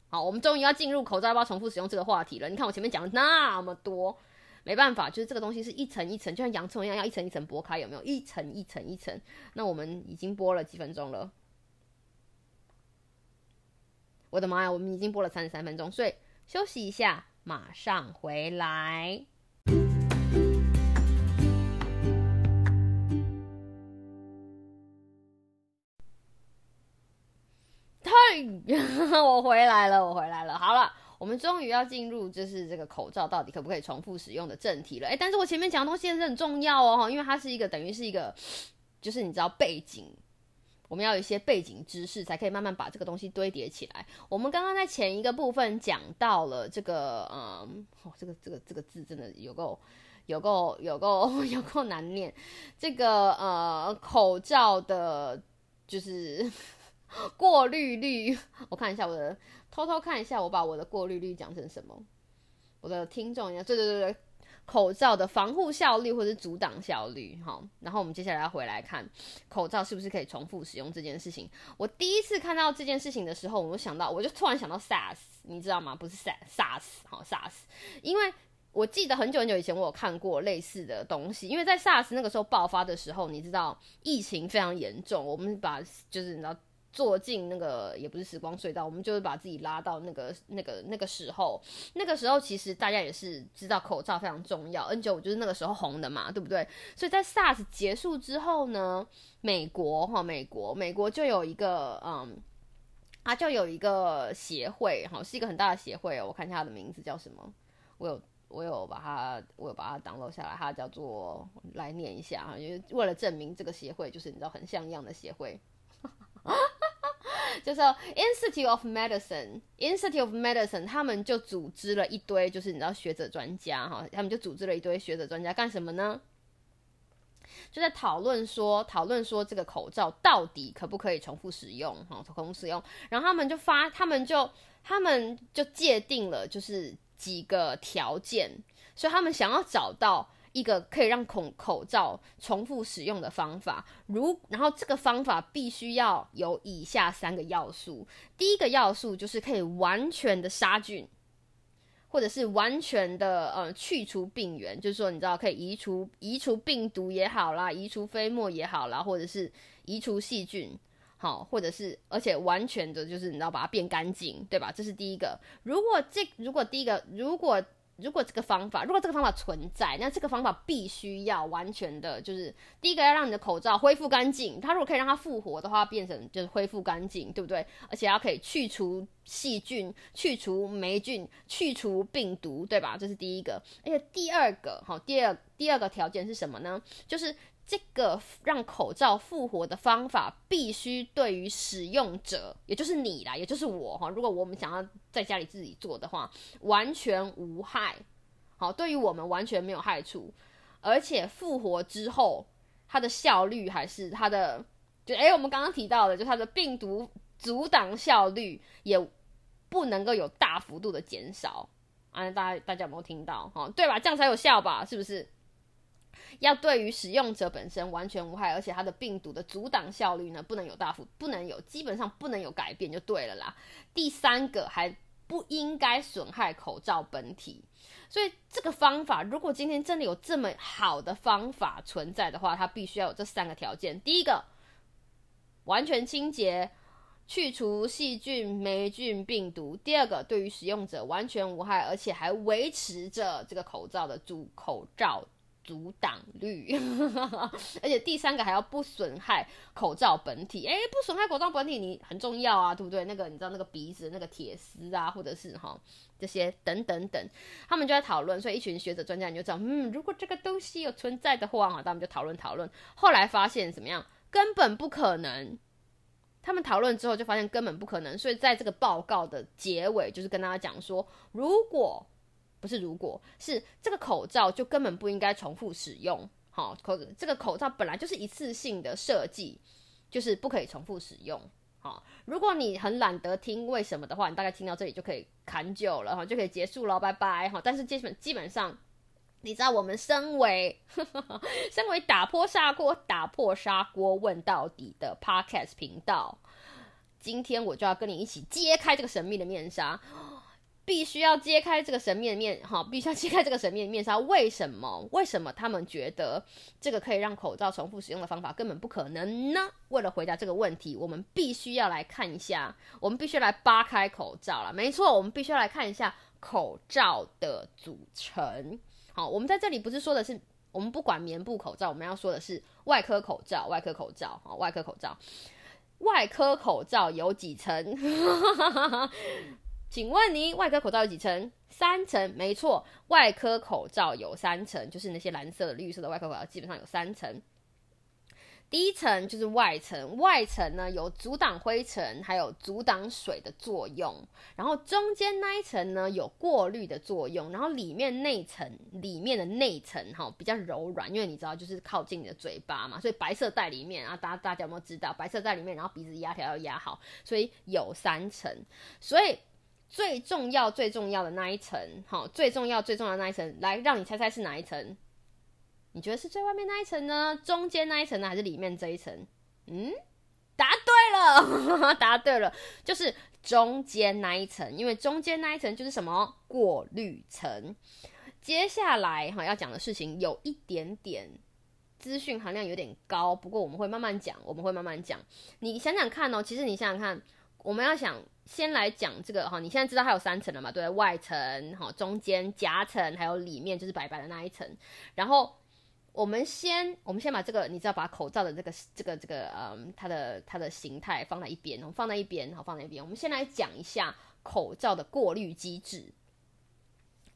A: 好，我们终于要进入口罩要不要重复使用这个话题了。你看我前面讲了那么多。没办法，就是这个东西是一层一层，就像洋葱一样，要一层一层剥开，有没有？一层一层一层。那我们已经播了几分钟了，我的妈呀，我们已经播了三十三分钟，所以休息一下，马上回来。嘿，我回来了，我回来了，好了。我们终于要进入，就是这个口罩到底可不可以重复使用的正题了。诶，但是我前面讲的东西也是很重要哦，因为它是一个等于是一个，就是你知道背景我们要有一些背景知识，才可以慢慢把这个东西堆叠起来。我们刚刚在前一个部分讲到了这个，嗯，哦，这个这个这个字真的有够有够有够 有够难念。这个呃，口罩的，就是 过滤率，我看一下我的，偷偷看一下，我把我的过滤率讲成什么？我的听众，对对对对。口罩的防护效率或者是阻挡效率，好，然后我们接下来要回来看口罩是不是可以重复使用这件事情。我第一次看到这件事情的时候，我就想到，我就突然想到 SARS，你知道吗？不是 SARS，好 SARS，因为我记得很久很久以前我有看过类似的东西，因为在 SARS 那个时候爆发的时候，你知道疫情非常严重，我们把就是你知道。坐进那个也不是时光隧道，我们就是把自己拉到那个那个那个时候。那个时候其实大家也是知道口罩非常重要，N 九五就是那个时候红的嘛，对不对？所以在 SARS 结束之后呢，美国哈，美国美国就有一个嗯，它就有一个协会哈，是一个很大的协会哦。我看一下它的名字叫什么，我有我有把它我有把它 download 下来，它叫做来念一下哈，因为为了证明这个协会就是你知道很像样的协会。就是 Institute of Medicine，Institute of Medicine，他们就组织了一堆，就是你知道学者专家哈，他们就组织了一堆学者专家干什么呢？就在讨论说，讨论说这个口罩到底可不可以重复使用哈，重复使用。然后他们就发，他们就他们就界定了就是几个条件，所以他们想要找到。一个可以让口口罩重复使用的方法，如然后这个方法必须要有以下三个要素。第一个要素就是可以完全的杀菌，或者是完全的呃去除病原，就是说你知道可以移除移除病毒也好啦，移除飞沫也好啦，或者是移除细菌，好，或者是而且完全的就是你知道把它变干净，对吧？这是第一个。如果这如果第一个如果如果这个方法，如果这个方法存在，那这个方法必须要完全的，就是第一个要让你的口罩恢复干净。它如果可以让它复活的话，变成就是恢复干净，对不对？而且要可以去除细菌、去除霉菌、去除病毒，对吧？这是第一个。而且第二个，好，第二第二个条件是什么呢？就是。这个让口罩复活的方法，必须对于使用者，也就是你啦，也就是我哈。如果我们想要在家里自己做的话，完全无害，好，对于我们完全没有害处，而且复活之后，它的效率还是它的，就诶，我们刚刚提到的，就它的病毒阻挡效率也不能够有大幅度的减少啊。大家大家有没有听到？哈，对吧？这样才有效吧？是不是？要对于使用者本身完全无害，而且它的病毒的阻挡效率呢，不能有大幅，不能有，基本上不能有改变就对了啦。第三个还不应该损害口罩本体，所以这个方法，如果今天真的有这么好的方法存在的话，它必须要有这三个条件：第一个，完全清洁，去除细菌、霉菌、病毒；第二个，对于使用者完全无害，而且还维持着这个口罩的主口罩。阻挡率，而且第三个还要不损害口罩本体。哎，不损害口罩本体，你很重要啊，对不对？那个你知道那个鼻子那个铁丝啊，或者是哈这些等等等，他们就在讨论。所以一群学者专家你就知道，嗯，如果这个东西有存在的话，哈，他们就讨论讨论。后来发现怎么样？根本不可能。他们讨论之后就发现根本不可能。所以在这个报告的结尾，就是跟大家讲说，如果。不是，如果是这个口罩，就根本不应该重复使用。好，口这个口罩本来就是一次性的设计，就是不可以重复使用。好，如果你很懒得听为什么的话，你大概听到这里就可以砍酒了哈，就可以结束了，拜拜哈。但是基本基本上，你知道我们身为 身为打破砂锅打破砂锅问到底的 Podcast 频道，今天我就要跟你一起揭开这个神秘的面纱。必须要揭开这个神秘的面，哈，必须要揭开这个神秘的面纱。为什么？为什么他们觉得这个可以让口罩重复使用的方法根本不可能呢？为了回答这个问题，我们必须要来看一下，我们必须来扒开口罩了。没错，我们必须要来看一下口罩的组成。好，我们在这里不是说的是，我们不管棉布口罩，我们要说的是外科口罩，外科口罩，好，外科口罩，外科口罩有几层？请问你外科口罩有几层？三层，没错，外科口罩有三层，就是那些蓝色的、绿色的外科口罩基本上有三层。第一层就是外层，外层呢有阻挡灰尘，还有阻挡水的作用。然后中间那一层呢有过滤的作用，然后里面内层里面的内层哈比较柔软，因为你知道就是靠近你的嘴巴嘛，所以白色袋里面啊，大大家有没有知道白色袋里面，然后鼻子压条要压好，所以有三层。所以最重要最重要的那一层，好，最重要最重要的那一层，来让你猜猜是哪一层？你觉得是最外面那一层呢？中间那一层呢？还是里面这一层？嗯，答对了，答对了，就是中间那一层，因为中间那一层就是什么过滤层。接下来哈要讲的事情有一点点资讯含量有点高，不过我们会慢慢讲，我们会慢慢讲。你想想看哦，其实你想想看，我们要想先来讲这个哈，你现在知道它有三层了嘛？对，外层哈，中间夹层，还有里面就是白白的那一层，然后。我们先，我们先把这个，你知道，把口罩的这个、这个、这个，嗯，它的它的形态放在一边，放在一边，好，放在一边。我们先来讲一下口罩的过滤机制。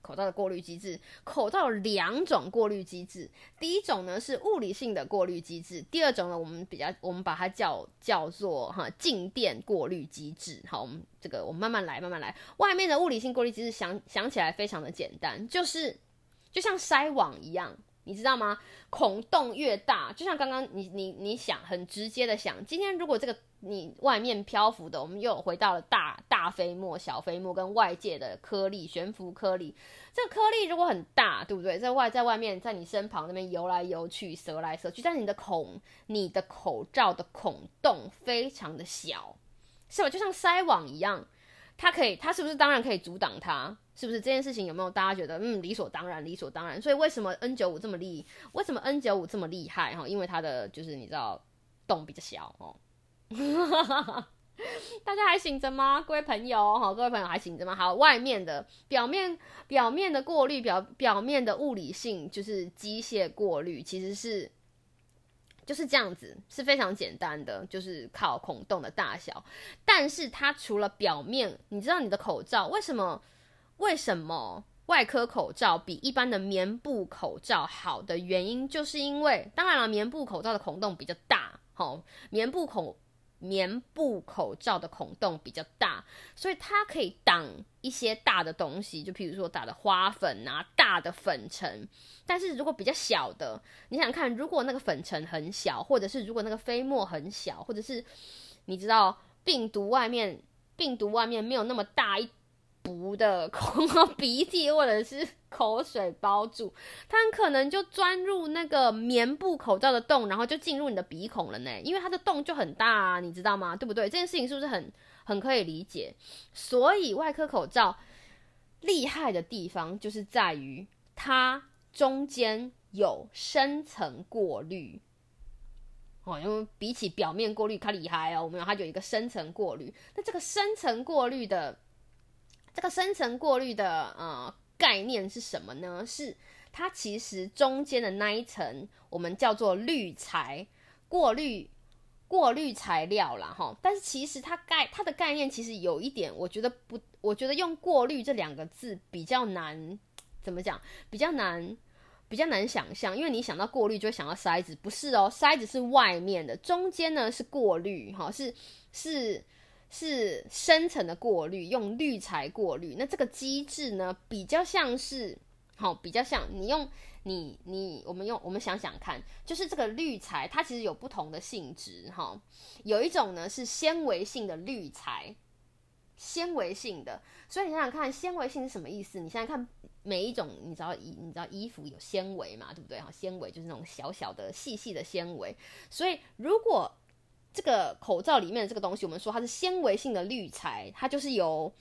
A: 口罩的过滤机制，口罩有两种过滤机制。第一种呢是物理性的过滤机制，第二种呢我们比较，我们把它叫叫做哈静电过滤机制。好，我们这个我们慢慢来，慢慢来。外面的物理性过滤机制想想起来非常的简单，就是就像筛网一样。你知道吗？孔洞越大，就像刚刚你你你想很直接的想，今天如果这个你外面漂浮的，我们又回到了大大飞沫、小飞沫跟外界的颗粒悬浮颗粒，这个颗粒如果很大，对不对？在外在外面，在你身旁那边游来游去、蛇来蛇去，但你的孔、你的口罩的孔洞非常的小，是吧？就像筛网一样。它可以，它是不是当然可以阻挡它？是不是这件事情有没有大家觉得嗯理所当然，理所当然？所以为什么 N 九五这么厉？为什么 N 九五这么厉害？哈，因为它的就是你知道洞比较小哦。大家还醒着吗？各位朋友，哈，各位朋友还醒着吗？好，外面的表面表面的过滤表表面的物理性就是机械过滤，其实是。就是这样子，是非常简单的，就是靠孔洞的大小。但是它除了表面，你知道你的口罩为什么？为什么外科口罩比一般的棉布口罩好的原因，就是因为，当然了，棉布口罩的孔洞比较大，吼，棉布孔。棉布口罩的孔洞比较大，所以它可以挡一些大的东西，就譬如说打的花粉啊、大的粉尘。但是如果比较小的，你想看，如果那个粉尘很小，或者是如果那个飞沫很小，或者是你知道病毒外面病毒外面没有那么大一。毒的 口鼻涕或者是口水包住，它很可能就钻入那个棉布口罩的洞，然后就进入你的鼻孔了呢。因为它的洞就很大啊，你知道吗？对不对？这件事情是不是很很可以理解？所以外科口罩厉害的地方就是在于它中间有深层过滤哦，因为比起表面过滤它厉害哦，我们有它有一个深层过滤。那这个深层过滤的。这个深层过滤的呃概念是什么呢？是它其实中间的那一层，我们叫做滤材过滤过滤材料啦，哈。但是其实它概它的概念其实有一点，我觉得不，我觉得用过滤这两个字比较难，怎么讲？比较难，比较难想象，因为你想到过滤就会想到筛子，不是哦，筛子是外面的，中间呢是过滤，哈，是是。是深层的过滤，用滤材过滤。那这个机制呢，比较像是，好，比较像你用你你我们用我们想想看，就是这个滤材它其实有不同的性质，哈。有一种呢是纤维性的滤材，纤维性的。所以你想想看，纤维性是什么意思？你现在看，每一种你知道衣你知道衣服有纤维嘛，对不对？哈，纤维就是那种小小的细细的纤维。所以如果这个口罩里面的这个东西，我们说它是纤维性的滤材，它就是由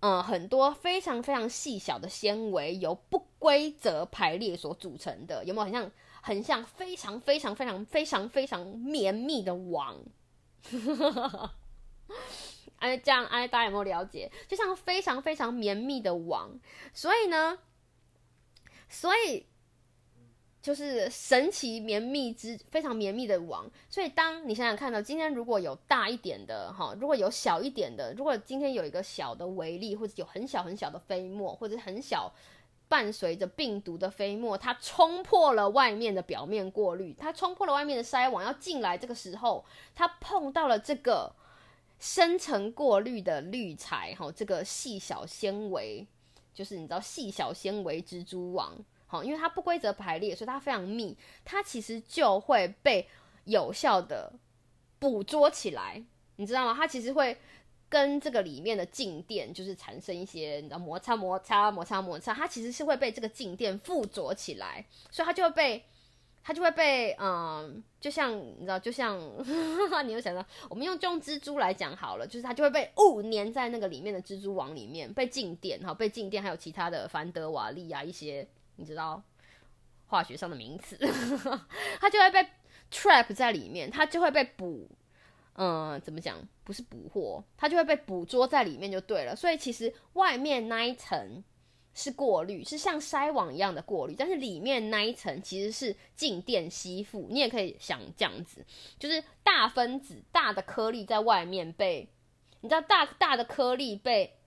A: 嗯很多非常非常细小的纤维由不规则排列所组成的，有没有很像很像非常非常非常非常非常绵密的网？哎，这样哎，大家有没有了解？就像非常非常绵密的网，所以呢，所以。就是神奇绵密之非常绵密的网，所以当你想想看到今天如果有大一点的哈，如果有小一点的，如果今天有一个小的微粒，或者有很小很小的飞沫，或者很小伴随着病毒的飞沫，它冲破了外面的表面过滤，它冲破了外面的筛网要进来。这个时候，它碰到了这个深层过滤的滤材，哈，这个细小纤维，就是你知道细小纤维蜘蛛网，好，因为它不规则排列，所以它非常密，它其实就会被有效的捕捉起来，你知道吗？它其实会。跟这个里面的静电就是产生一些你知道摩擦摩擦摩擦摩擦，它其实是会被这个静电附着起来，所以它就会被它就会被嗯，就像你知道，就像 你又想到，我们用用蜘蛛来讲好了，就是它就会被雾粘在那个里面的蜘蛛网里面，被静电哈，被静电还有其他的凡德瓦利啊一些你知道化学上的名词，它就会被 trap 在里面，它就会被捕。嗯，怎么讲？不是捕获，它就会被捕捉在里面就对了。所以其实外面那一层是过滤，是像筛网一样的过滤，但是里面那一层其实是静电吸附。你也可以想这样子，就是大分子、大的颗粒在外面被，你知道大大的颗粒被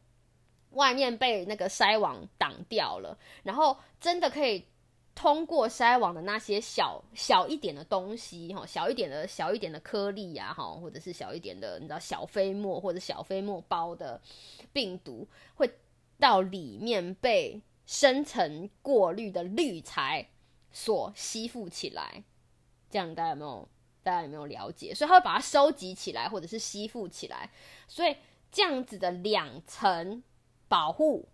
A: 外面被那个筛网挡掉了，然后真的可以。通过筛网的那些小小一点的东西，哈，小一点的小一点的颗粒呀，哈，或者是小一点的，你知道小飞沫或者小飞沫包的病毒，会到里面被深层过滤的滤材所吸附起来。这样大家有没有？大家有没有了解？所以它会把它收集起来，或者是吸附起来。所以这样子的两层保护。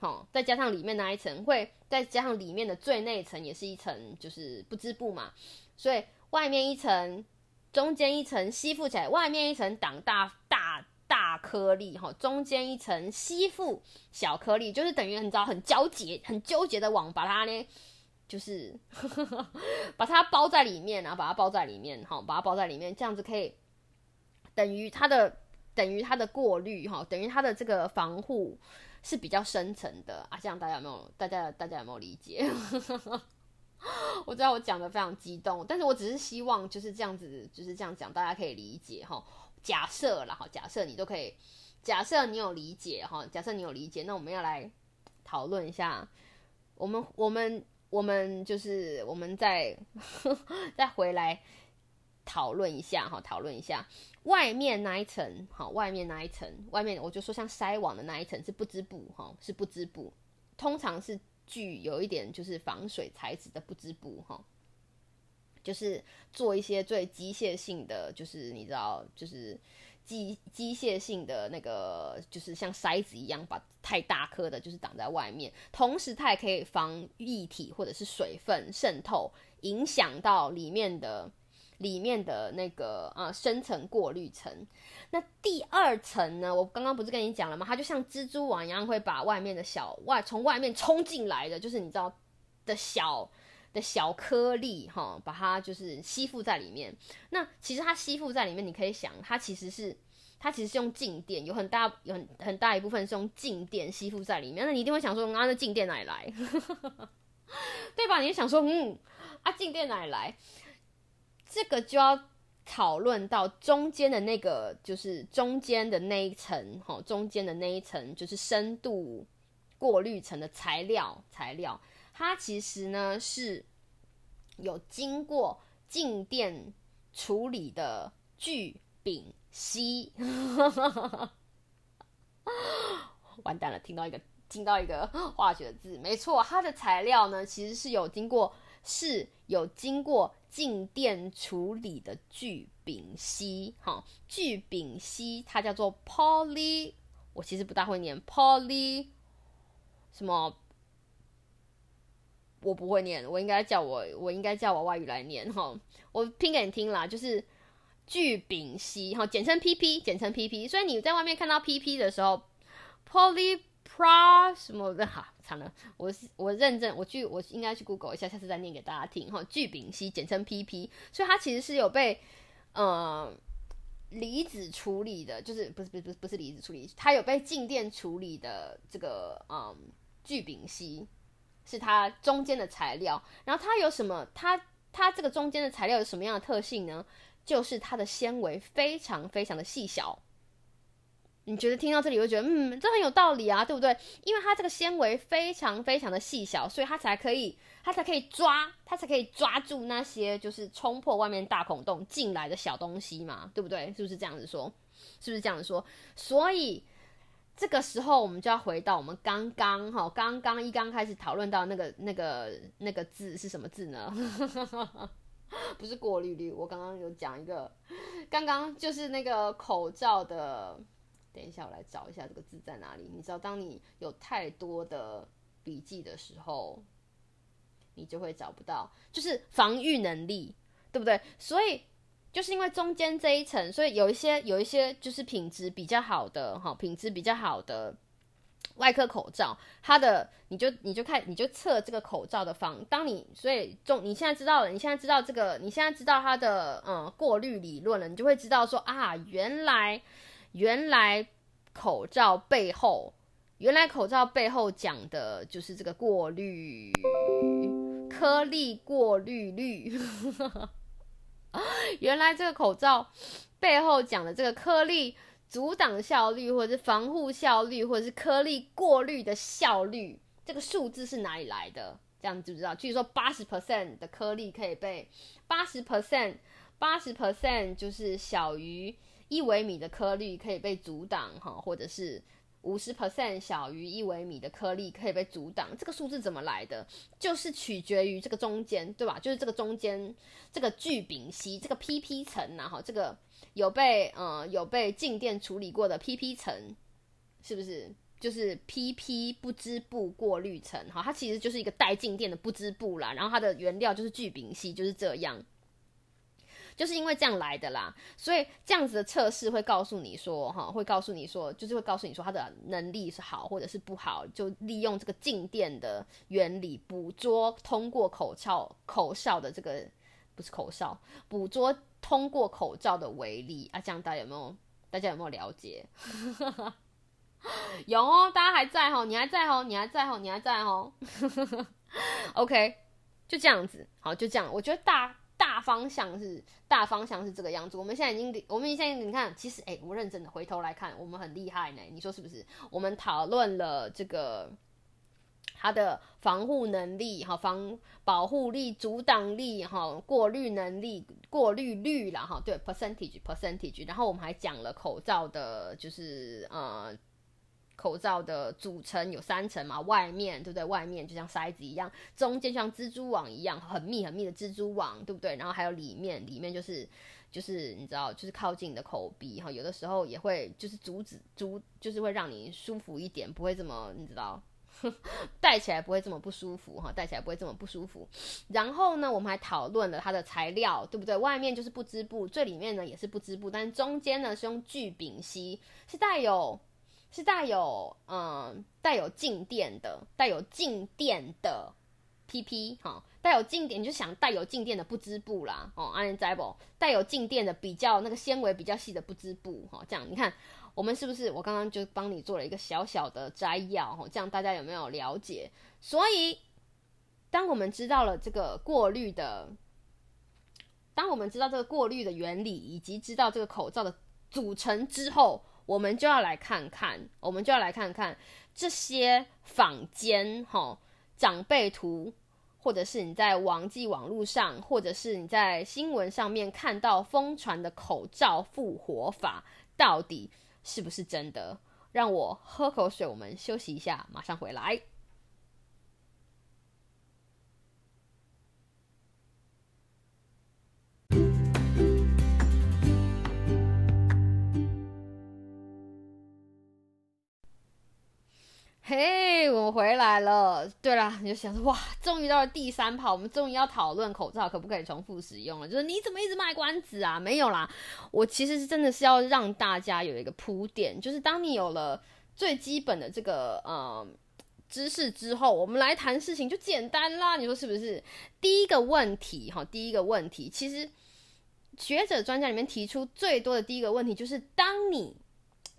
A: 好，再加上里面那一层，会再加上里面的最内层，也是一层，就是不织布嘛。所以外面一层，中间一层吸附起来，外面一层挡大大大颗粒，哈，中间一层吸附小颗粒，就是等于你知道很纠结、很纠结的网，把它呢，就是 把它包在里面，然后把它包在里面，哈，把它包在里面，这样子可以等于它的等于它的过滤，哈，等于它的这个防护。是比较深层的啊，这样大家有没有？大家大家有没有理解？我知道我讲的非常激动，但是我只是希望就是这样子，就是这样讲，大家可以理解哈。假设了哈，假设你都可以，假设你有理解哈，假设你有理解，那我们要来讨论一下，我们我们我们就是我们再 再回来。讨论一下哈，讨论一下。外面那一层，好，外面那一层，外面我就说像筛网的那一层是不织布哈，是不织布，通常是具有一点就是防水材质的不织布哈，就是做一些最机械性的，就是你知道，就是机机械性的那个，就是像筛子一样，把太大颗的，就是挡在外面，同时它也可以防液体或者是水分渗透，影响到里面的。里面的那个啊深层过滤层，那第二层呢？我刚刚不是跟你讲了吗？它就像蜘蛛网一样，会把外面的小外从外面冲进来的，就是你知道的小的小颗粒哈，把它就是吸附在里面。那其实它吸附在里面，你可以想，它其实是它其实是用静电，有很大有很很大一部分是用静电吸附在里面。那你一定会想说，啊，那静电哪里来？对吧？你就想说，嗯，啊，静电哪里来？这个就要讨论到中间的那个，就是中间的那一层，哈，中间的那一层就是深度过滤层的材料，材料它其实呢是有经过静电处理的聚丙烯，完蛋了，听到一个听到一个化学字，没错，它的材料呢其实是有经过。是有经过静电处理的聚丙烯，哈，聚丙烯它叫做 poly，我其实不大会念 poly，什么？我不会念，我应该叫我，我应该叫我外语来念，哈，我拼给你听啦，就是聚丙烯，哈，简称 PP，简称 PP，所以你在外面看到 PP 的时候，poly。Pra 什么的哈，惨了，我是我认真，我去，我应该去 Google 一下，下次再念给大家听哈。聚丙烯简称 PP，所以它其实是有被呃离子处理的，就是不是不是不是离子处理，它有被静电处理的这个嗯聚丙烯是它中间的材料。然后它有什么？它它这个中间的材料有什么样的特性呢？就是它的纤维非常非常的细小。你觉得听到这里会觉得，嗯，这很有道理啊，对不对？因为它这个纤维非常非常的细小，所以它才可以，它才可以抓，它才可以抓住那些就是冲破外面大孔洞进来的小东西嘛，对不对？是不是这样子说？是不是这样子说？所以这个时候我们就要回到我们刚刚哈，刚刚一刚开始讨论到那个那个那个字是什么字呢？不是过滤率，我刚刚有讲一个，刚刚就是那个口罩的。等一下，我来找一下这个字在哪里。你知道，当你有太多的笔记的时候，你就会找不到，就是防御能力，对不对？所以就是因为中间这一层，所以有一些有一些就是品质比较好的哈，品质比较好的外科口罩，它的你就你就看你就测这个口罩的防。当你所以中你现在知道了，你现在知道这个，你现在知道它的嗯过滤理论了，你就会知道说啊，原来。原来口罩背后，原来口罩背后讲的就是这个过滤颗粒过滤率。原来这个口罩背后讲的这个颗粒阻挡效率，或者是防护效率，或者是颗粒过滤的效率，这个数字是哪里来的？这样知不知道？据说八十 percent 的颗粒可以被八十 percent，八十 percent 就是小于。一微米的颗粒可以被阻挡，哈，或者是五十 percent 小于一微米的颗粒可以被阻挡，这个数字怎么来的？就是取决于这个中间，对吧？就是这个中间这个聚丙烯这个 PP 层呐，哈，这个有被呃有被静电处理过的 PP 层，是不是？就是 PP 不织布过滤层，哈，它其实就是一个带静电的不织布啦，然后它的原料就是聚丙烯，就是这样。就是因为这样来的啦，所以这样子的测试会告诉你说，哈，会告诉你说，就是会告诉你说他的能力是好或者是不好，就利用这个静电的原理捕捉通过口罩口哨的这个不是口哨，捕捉通过口罩的微粒啊，这样大家有没有？大家有没有了解？有哦，大家还在哦，你还在哦，你还在哦，你还在哦。OK，就这样子，好，就这样，我觉得大。大方向是大方向是这个样子。我们现在已经，我们现在你看，其实哎，我认真的回头来看，我们很厉害呢。你说是不是？我们讨论了这个它的防护能力、哈防保护力、阻挡力、哈过滤能力、过滤率啦，哈对 percentage percentage。然后我们还讲了口罩的，就是呃。口罩的组成有三层嘛，外面对不对？外面就像筛子一样，中间像蜘蛛网一样很密很密的蜘蛛网，对不对？然后还有里面，里面就是就是你知道，就是靠近你的口鼻哈，有的时候也会就是阻止阻，就是会让你舒服一点，不会这么你知道，戴起来不会这么不舒服哈，戴起来不会这么不舒服。然后呢，我们还讨论了它的材料，对不对？外面就是不织布，最里面呢也是不织布，但中间呢是用聚丙烯，是带有。是带有嗯带有静电的，带有静电的 PP 哈，带有静电你就想带有静电的不织布啦哦，安利在不？带有静电的比较那个纤维比较细的不织布哈，这样你看我们是不是？我刚刚就帮你做了一个小小的摘要哈，这样大家有没有了解？所以当我们知道了这个过滤的，当我们知道这个过滤的原理，以及知道这个口罩的组成之后。我们就要来看看，我们就要来看看这些坊间哈长辈图，或者是你在网际网络上，或者是你在新闻上面看到疯传的口罩复活法，到底是不是真的？让我喝口水，我们休息一下，马上回来。嘿，我们回来了。对了，你就想说，哇，终于到了第三跑，我们终于要讨论口罩可不可以重复使用了。就是你怎么一直卖关子啊？没有啦，我其实是真的是要让大家有一个铺垫，就是当你有了最基本的这个呃知识之后，我们来谈事情就简单啦。你说是不是？第一个问题哈，第一个问题，其实学者专家里面提出最多的第一个问题就是，当你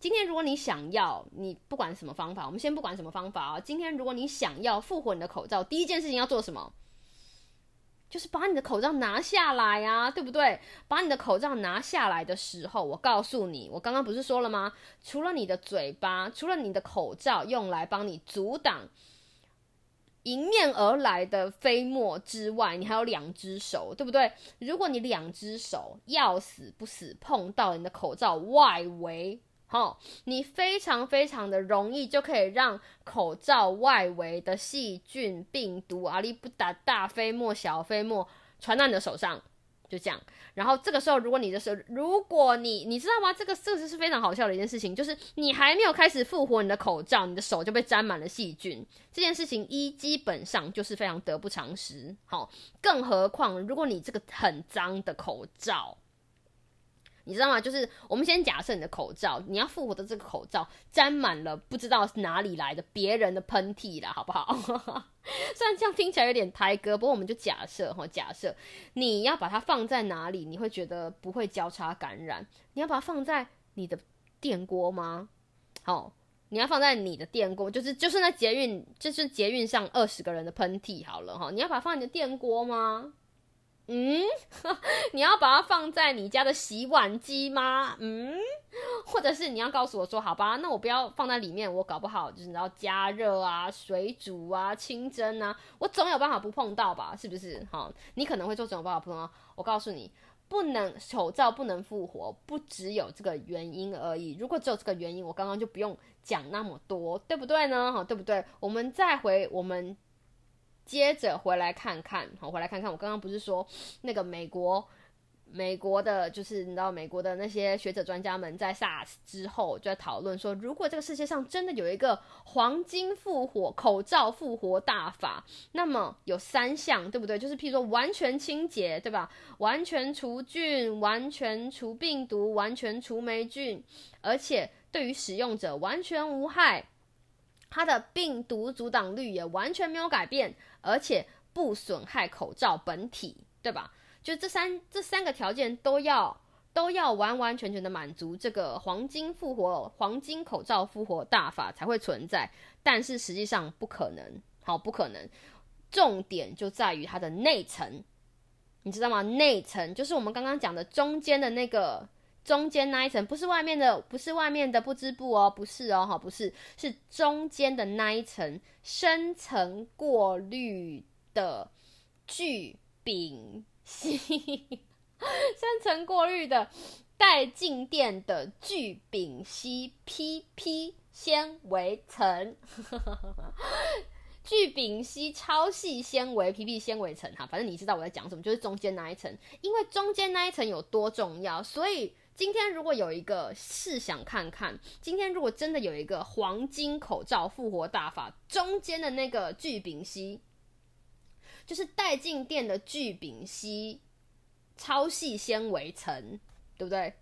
A: 今天如果你想要，你不管什么方法，我们先不管什么方法啊。今天如果你想要复活你的口罩，第一件事情要做什么？就是把你的口罩拿下来呀，对不对？把你的口罩拿下来的时候，我告诉你，我刚刚不是说了吗？除了你的嘴巴，除了你的口罩用来帮你阻挡迎面而来的飞沫之外，你还有两只手，对不对？如果你两只手要死不死碰到你的口罩外围，好，你非常非常的容易就可以让口罩外围的细菌、病毒、阿里不达大飞沫、小飞沫传到你的手上，就这样。然后这个时候，如果你的手，如果你你知道吗？这个这个是非常好笑的一件事情，就是你还没有开始复活你的口罩，你的手就被沾满了细菌。这件事情一基本上就是非常得不偿失。好，更何况如果你这个很脏的口罩。你知道吗？就是我们先假设你的口罩，你要复活的这个口罩沾满了不知道哪里来的别人的喷嚏啦，好不好？虽然这样听起来有点胎歌，不过我们就假设哈，假设你要把它放在哪里，你会觉得不会交叉感染？你要把它放在你的电锅吗？好，你要放在你的电锅，就是就是那捷运，就是捷运上二十个人的喷嚏好了哈，你要把它放你的电锅吗？嗯，你要把它放在你家的洗碗机吗？嗯，或者是你要告诉我说，好吧，那我不要放在里面，我搞不好就是你要加热啊、水煮啊、清蒸啊，我总有办法不碰到吧？是不是？好，你可能会做总有办法不碰到。我告诉你，不能口罩不能复活，不只有这个原因而已。如果只有这个原因，我刚刚就不用讲那么多，对不对呢？哈，对不对？我们再回我们。接着回来看看，好，回来看看。我刚刚不是说那个美国，美国的，就是你知道，美国的那些学者专家们在 SARS 之后就在讨论说，如果这个世界上真的有一个黄金复活口罩复活大法，那么有三项，对不对？就是譬如说完全清洁，对吧？完全除菌，完全除病毒，完全除霉菌，而且对于使用者完全无害。它的病毒阻挡率也完全没有改变，而且不损害口罩本体，对吧？就这三这三个条件都要都要完完全全的满足，这个黄金复活黄金口罩复活大法才会存在。但是实际上不可能，好不可能。重点就在于它的内层，你知道吗？内层就是我们刚刚讲的中间的那个。中间那一层不是外面的，不是外面的不织布哦，不是哦，哈，不是，是中间的那一层深层过滤的聚丙烯，深层过滤的带静电的聚丙烯 PP 纤维层，聚丙烯超细纤维 PP 纤维层，哈，反正你知道我在讲什么，就是中间那一层，因为中间那一层有多重要，所以。今天如果有一个试想看看，今天如果真的有一个黄金口罩复活大法，中间的那个聚丙烯，就是带静电的聚丙烯超细纤维层，对不对？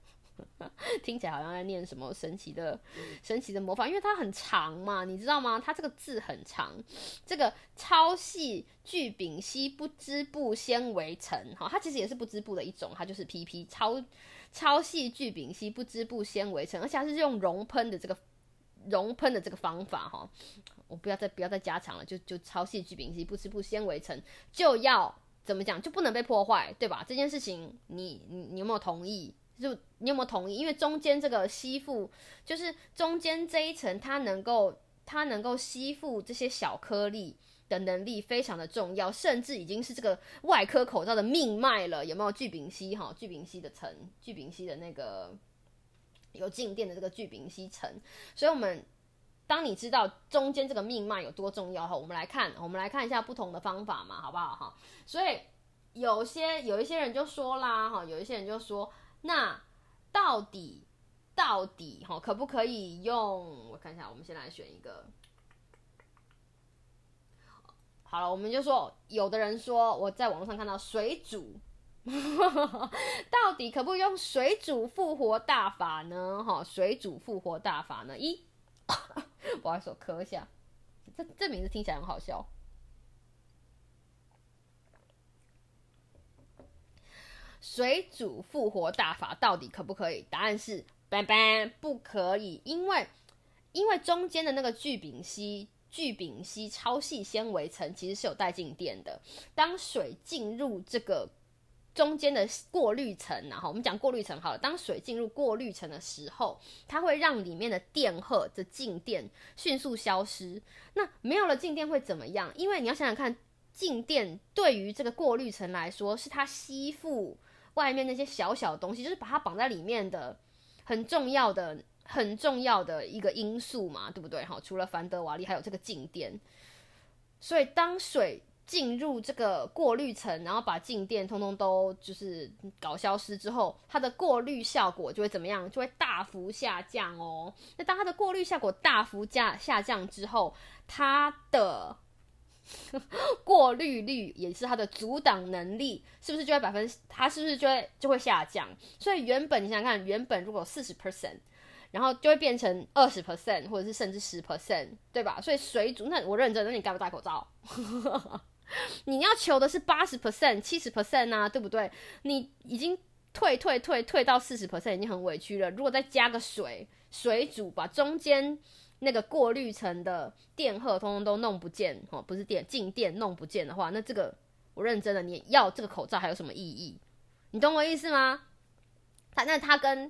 A: 听起来好像在念什么神奇的神奇的魔法，因为它很长嘛，你知道吗？它这个字很长，这个超细聚丙烯不织布纤维层，哈，它其实也是不织布的一种，它就是 PP 超。超细聚丙烯不织布纤维层，而且它是用熔喷的这个熔喷的这个方法哈，我不要再不要再加长了，就就超细聚丙烯不织布纤维层就要怎么讲就不能被破坏，对吧？这件事情你你你有没有同意？就你有没有同意？因为中间这个吸附，就是中间这一层，它能够它能够吸附这些小颗粒。的能力非常的重要，甚至已经是这个外科口罩的命脉了。有没有聚丙烯？哈，聚丙烯的层，聚丙烯的那个有静电的这个聚丙烯层。所以，我们当你知道中间这个命脉有多重要哈，我们来看，我们来看一下不同的方法嘛，好不好哈？所以，有些有一些人就说啦，哈，有一些人就说，那到底到底哈，可不可以用？我看一下，我们先来选一个。好了，我们就说，有的人说我在网络上看到水煮，到底可不可以用水煮复活大法呢？哈，水煮复活大法呢？一，不好意思，我咳一下，这这名字听起来很好笑。水煮复活大法到底可不可以？答案是，拜拜，不可以，因为因为中间的那个聚丙烯。聚丙烯超细纤维层其实是有带静电的。当水进入这个中间的过滤层，然后我们讲过滤层好了。当水进入过滤层的时候，它会让里面的电荷的静电迅速消失。那没有了静电会怎么样？因为你要想想看，静电对于这个过滤层来说，是它吸附外面那些小小的东西，就是把它绑在里面的很重要的、很重要的一个因素嘛，对不对？好，除了凡德瓦利，还有这个静电。所以当水进入这个过滤层，然后把静电通通都就是搞消失之后，它的过滤效果就会怎么样？就会大幅下降哦。那当它的过滤效果大幅下下降之后，它的过滤率也是它的阻挡能力，是不是就会百分？它是不是就会就会下降？所以原本你想想看，原本如果四十 percent，然后就会变成二十 percent，或者是甚至十 percent，对吧？所以水煮，那我认真，那你戴不戴口罩？你要求的是八十 percent、七十 percent 啊，对不对？你已经退退退退到四十 percent，已经很委屈了。如果再加个水，水煮把中间那个过滤层的电荷通通都弄不见哦，不是电静电弄不见的话，那这个我认真的，你要这个口罩还有什么意义？你懂我意思吗？它那它跟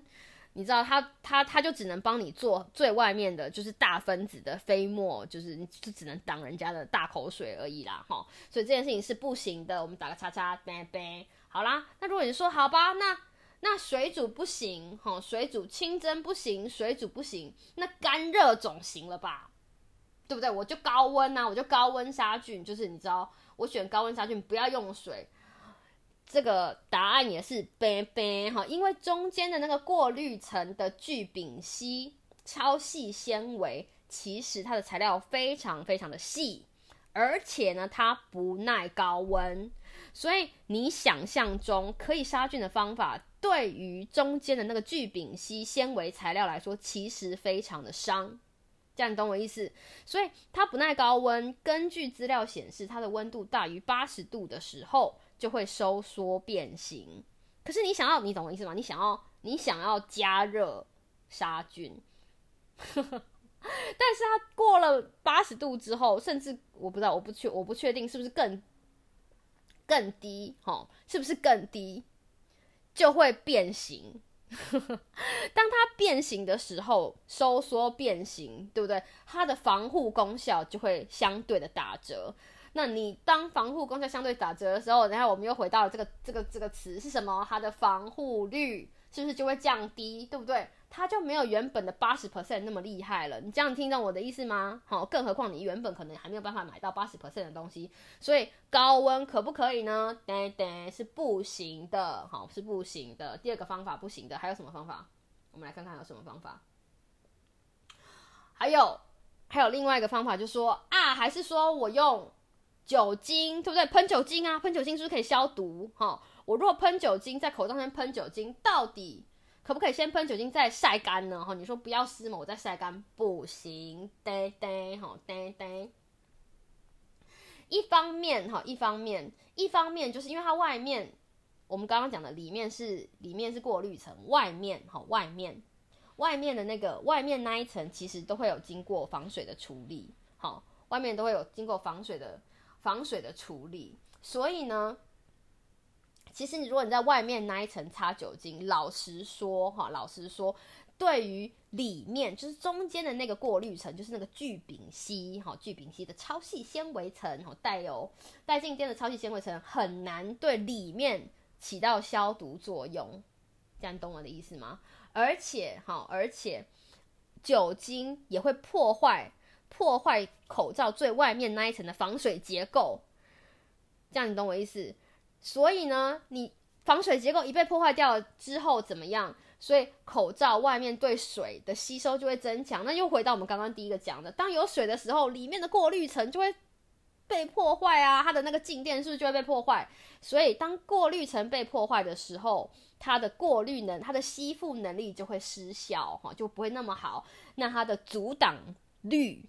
A: 你知道，它它它就只能帮你做最外面的，就是大分子的飞沫，就是你就只能挡人家的大口水而已啦，哈。所以这件事情是不行的。我们打个叉叉，拜拜。好啦，那如果你说好吧，那那水煮不行，哈，水煮清蒸不行，水煮不行，那干热总行了吧？对不对？我就高温呐，我就高温杀菌，就是你知道，我选高温杀菌，不要用水。这个答案也是呗呗哈，因为中间的那个过滤层的聚丙烯超细纤维，其实它的材料非常非常的细，而且呢，它不耐高温，所以你想象中可以杀菌的方法，对于中间的那个聚丙烯纤维材料来说，其实非常的伤。这样你懂我意思？所以它不耐高温，根据资料显示，它的温度大于八十度的时候。就会收缩变形，可是你想要，你懂我意思吗？你想要，你想要加热杀菌，但是它过了八十度之后，甚至我不知道，我不确，我不确定是不是更更低，哈，是不是更低就会变形？当它变形的时候，收缩变形，对不对？它的防护功效就会相对的打折。那你当防护功效相对打折的时候，然后我们又回到这个这个这个词是什么？它的防护率是不是就会降低？对不对？它就没有原本的八十 percent 那么厉害了。你这样听懂我的意思吗？好，更何况你原本可能还没有办法买到八十 percent 的东西，所以高温可不可以呢？对对，是不行的。好，是不行的。第二个方法不行的，还有什么方法？我们来看看有什么方法。还有还有另外一个方法，就说啊，还是说我用。酒精对不对？喷酒精啊，喷酒精是不是可以消毒？哈，我如果喷酒精在口罩上喷酒精，到底可不可以先喷酒精再晒干呢？哈，你说不要湿嘛，我再晒干不行，对对，哈，对对。一方面哈，一方面，一方面就是因为它外面，我们刚刚讲的里面是里面是过滤层，外面哈，外面外面的那个外面那一层其实都会有经过防水的处理，好，外面都会有经过防水的。防水的处理，所以呢，其实你如果你在外面那一层擦酒精，老实说哈，老实说，对于里面就是中间的那个过滤层，就是那个聚丙烯哈，聚丙烯的超细纤维层哈，带有带静电的超细纤维层，很难对里面起到消毒作用，这样懂我的意思吗？而且哈，而且酒精也会破坏。破坏口罩最外面那一层的防水结构，这样你懂我意思？所以呢，你防水结构一被破坏掉之后怎么样？所以口罩外面对水的吸收就会增强。那又回到我们刚刚第一个讲的，当有水的时候，里面的过滤层就会被破坏啊，它的那个静电是不是就会被破坏？所以当过滤层被破坏的时候，它的过滤能、它的吸附能力就会失效，哈，就不会那么好。那它的阻挡率。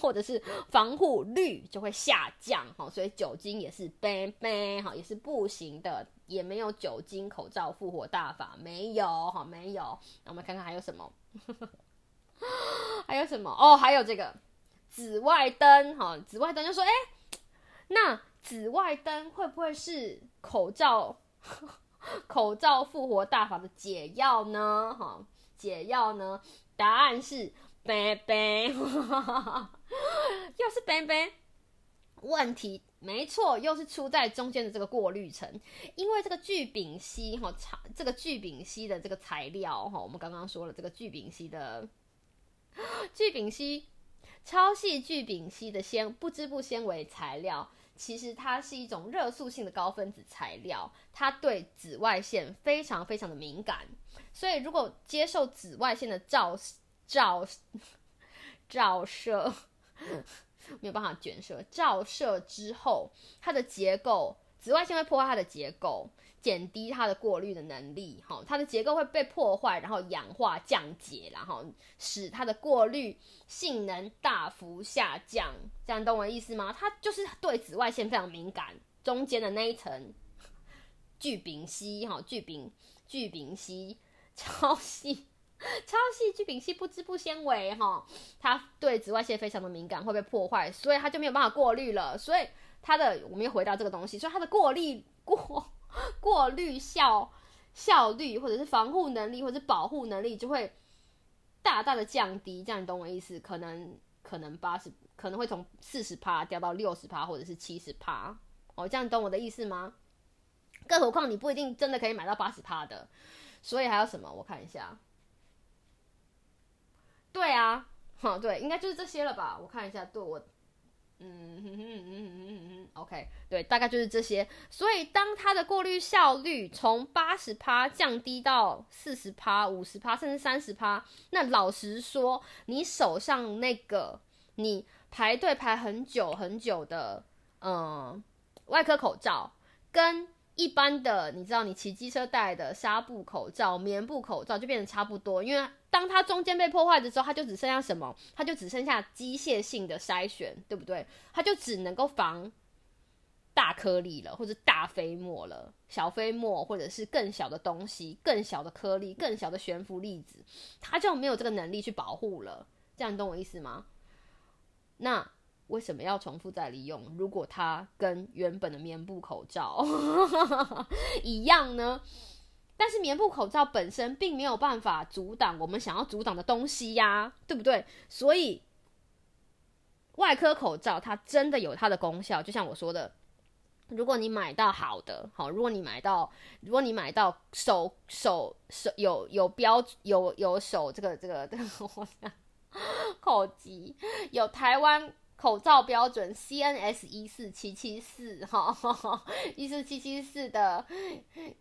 A: 或者是防护率就会下降哈，所以酒精也是 ban ban 哈，也是不行的，也没有酒精口罩复活大法，没有哈，没有。那我们看看还有什么？还有什么？哦，还有这个紫外灯，哈，紫外灯就说，哎，那紫外灯会不会是口罩口罩复活大法的解药呢？哈，解药呢？答案是拜拜，又是拜拜。问题没错，又是出在中间的这个过滤层，因为这个聚丙烯哈，这个聚丙烯的这个材料哈，我们刚刚说了这个聚丙烯的 聚丙烯超细聚丙烯的纤不织布纤维材料，其实它是一种热塑性的高分子材料，它对紫外线非常非常的敏感，所以如果接受紫外线的照照照射。没有办法卷射，照射之后，它的结构，紫外线会破坏它的结构，减低它的过滤的能力，哈，它的结构会被破坏，然后氧化降解，然后使它的过滤性能大幅下降。这样懂我的意思吗？它就是对紫外线非常敏感，中间的那一层聚丙烯，哈，聚丙聚丙烯超细。超细聚丙烯不织布纤维，哈，它对紫外线非常的敏感，会被破坏，所以它就没有办法过滤了。所以它的，我们又回到这个东西，所以它的过滤过 过滤效效率，或者是防护能力，或者是保护能力，就会大大的降低。这样你懂我意思？可能可能八十，可能会从四十帕掉到六十帕，或者是七十帕。哦，这样你懂我的意思吗？更何况你不一定真的可以买到八十帕的，所以还有什么？我看一下。对啊，哈，对，应该就是这些了吧？我看一下，对我，嗯哼哼嗯嗯嗯嗯，OK，对，大概就是这些。所以当它的过滤效率从八十趴降低到四十趴、五十趴，甚至三十趴，那老实说，你手上那个你排队排很久很久的，嗯，外科口罩跟。一般的，你知道，你骑机车戴的纱布口罩、棉布口罩就变得差不多，因为当它中间被破坏的时候，它就只剩下什么？它就只剩下机械性的筛选，对不对？它就只能够防大颗粒了，或者大飞沫了，小飞沫或者是更小的东西、更小的颗粒、更小的悬浮粒子，它就没有这个能力去保护了。这样你懂我意思吗？那。为什么要重复再利用？如果它跟原本的棉布口罩一样呢？但是棉布口罩本身并没有办法阻挡我们想要阻挡的东西呀，对不对？所以外科口罩它真的有它的功效。就像我说的，如果你买到好的，好，如果你买到，如果你买到手手手有有标有有手这个这个这个口级有台湾。口罩标准 CNS 一四七七四 哈，一四七七四的，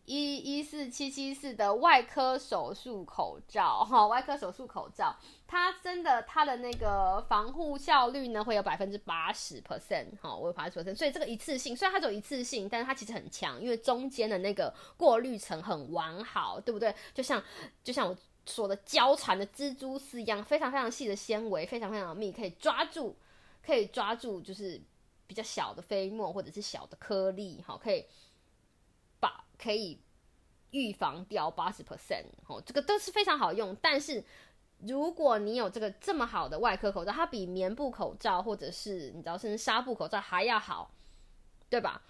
A: 一一四七七四的外科手术口罩哈，外科手术口罩，它真的它的那个防护效率呢会有百分之八十 percent 哈，我有八十 percent，所以这个一次性虽然它只有一次性，但是它其实很强，因为中间的那个过滤层很完好，对不对？就像就像我说的交缠的蜘蛛丝一样，非常非常细的纤维，非常非常的密，可以抓住。可以抓住，就是比较小的飞沫或者是小的颗粒，哈，可以把可以预防掉八十 percent，哦，这个都是非常好用。但是如果你有这个这么好的外科口罩，它比棉布口罩或者是你知道甚至纱布口罩还要好，对吧？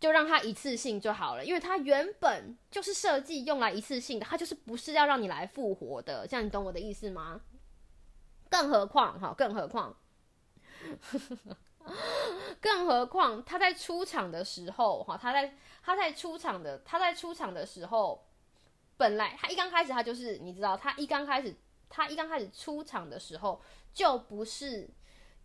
A: 就让它一次性就好了，因为它原本就是设计用来一次性的，它就是不是要让你来复活的，这样你懂我的意思吗？更何况，哈，更何况。更何况他在出场的时候，哈，他在他在出场的他在出场的时候，本来他一刚开始他就是你知道，他一刚开始他一刚开始出场的时候就不是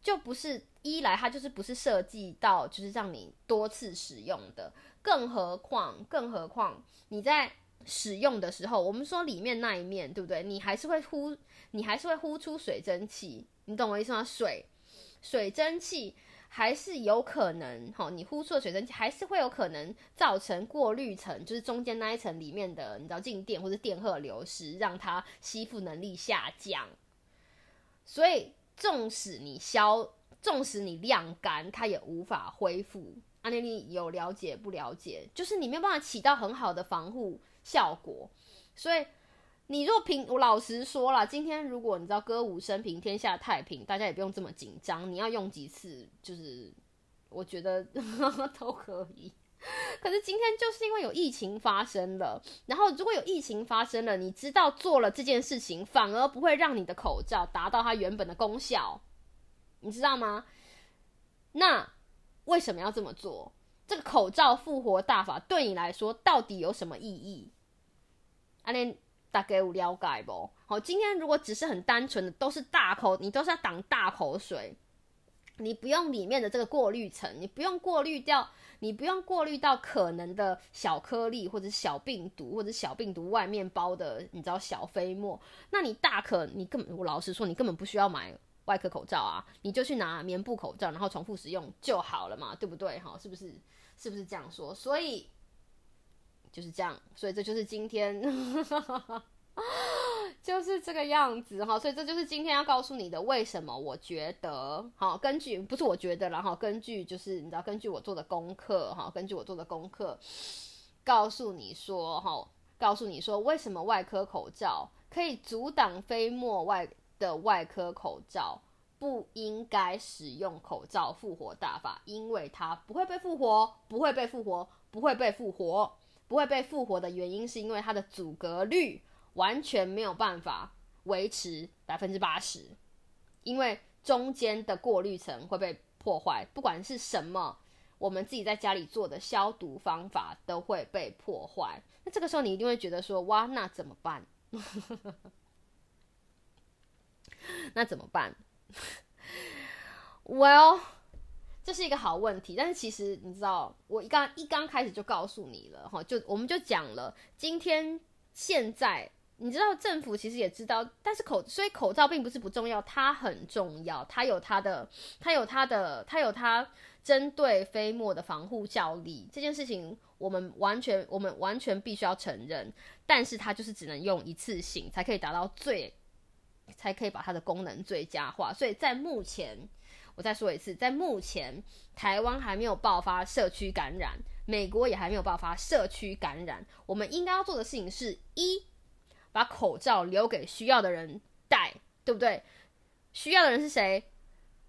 A: 就不是一来他就是不是设计到就是让你多次使用的，更何况更何况你在使用的时候，我们说里面那一面对不对？你还是会呼你还是会呼出水蒸气，你懂我意思吗？水。水蒸气还是有可能，哈，你呼出的水蒸气还是会有可能造成过滤层，就是中间那一层里面的，你知道静电或者电荷流失，让它吸附能力下降。所以，纵使你消，纵使你晾干，它也无法恢复。阿妮妮有了解不了解？就是你没有办法起到很好的防护效果。所以，你若平，我老实说了，今天如果你知道歌舞升平，天下太平，大家也不用这么紧张。你要用几次，就是我觉得 都可以。可是今天就是因为有疫情发生了，然后如果有疫情发生了，你知道做了这件事情，反而不会让你的口罩达到它原本的功效，你知道吗？那为什么要这么做？这个口罩复活大法对你来说到底有什么意义？阿莲大概有了解不？好，今天如果只是很单纯的都是大口，你都是要挡大口水，你不用里面的这个过滤层，你不用过滤掉。你不用过滤到可能的小颗粒，或者小病毒，或者小病毒外面包的，你知道小飞沫。那你大可，你根本我老实说，你根本不需要买外科口罩啊，你就去拿棉布口罩，然后重复使用就好了嘛，对不对？哈，是不是？是不是这样说？所以就是这样，所以这就是今天。就是这个样子哈，所以这就是今天要告诉你的。为什么我觉得好？根据不是我觉得然后根据就是你知道，根据我做的功课哈，根据我做的功课，告诉你说哈，告诉你说为什么外科口罩可以阻挡飞沫外的外科口罩不应该使用口罩复活大法，因为它不会被复活，不会被复活，不会被复活，不会被复活的原因是因为它的阻隔率。完全没有办法维持百分之八十，因为中间的过滤层会被破坏，不管是什么，我们自己在家里做的消毒方法都会被破坏。那这个时候你一定会觉得说，哇，那怎么办？那怎么办？Well，这是一个好问题，但是其实你知道，我一刚一刚开始就告诉你了哈，就我们就讲了，今天现在。你知道政府其实也知道，但是口所以口罩并不是不重要，它很重要，它有它的，它有它的，它有它针对飞沫的防护效力。这件事情我们完全我们完全必须要承认，但是它就是只能用一次性才可以达到最，才可以把它的功能最佳化。所以在目前，我再说一次，在目前台湾还没有爆发社区感染，美国也还没有爆发社区感染，我们应该要做的事情是一。把口罩留给需要的人戴，对不对？需要的人是谁？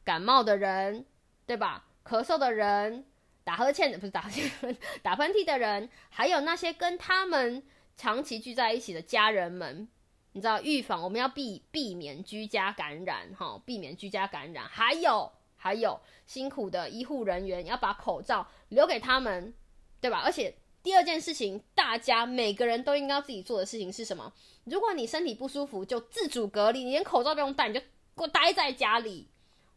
A: 感冒的人，对吧？咳嗽的人，打呵欠的不是打呵欠，打喷嚏的人，还有那些跟他们长期聚在一起的家人们，你知道，预防我们要避避免居家感染，哈，避免居家感染。还有还有辛苦的医护人员，要把口罩留给他们，对吧？而且。第二件事情，大家每个人都应该自己做的事情是什么？如果你身体不舒服，就自主隔离，你连口罩不用戴，你就给我待在家里，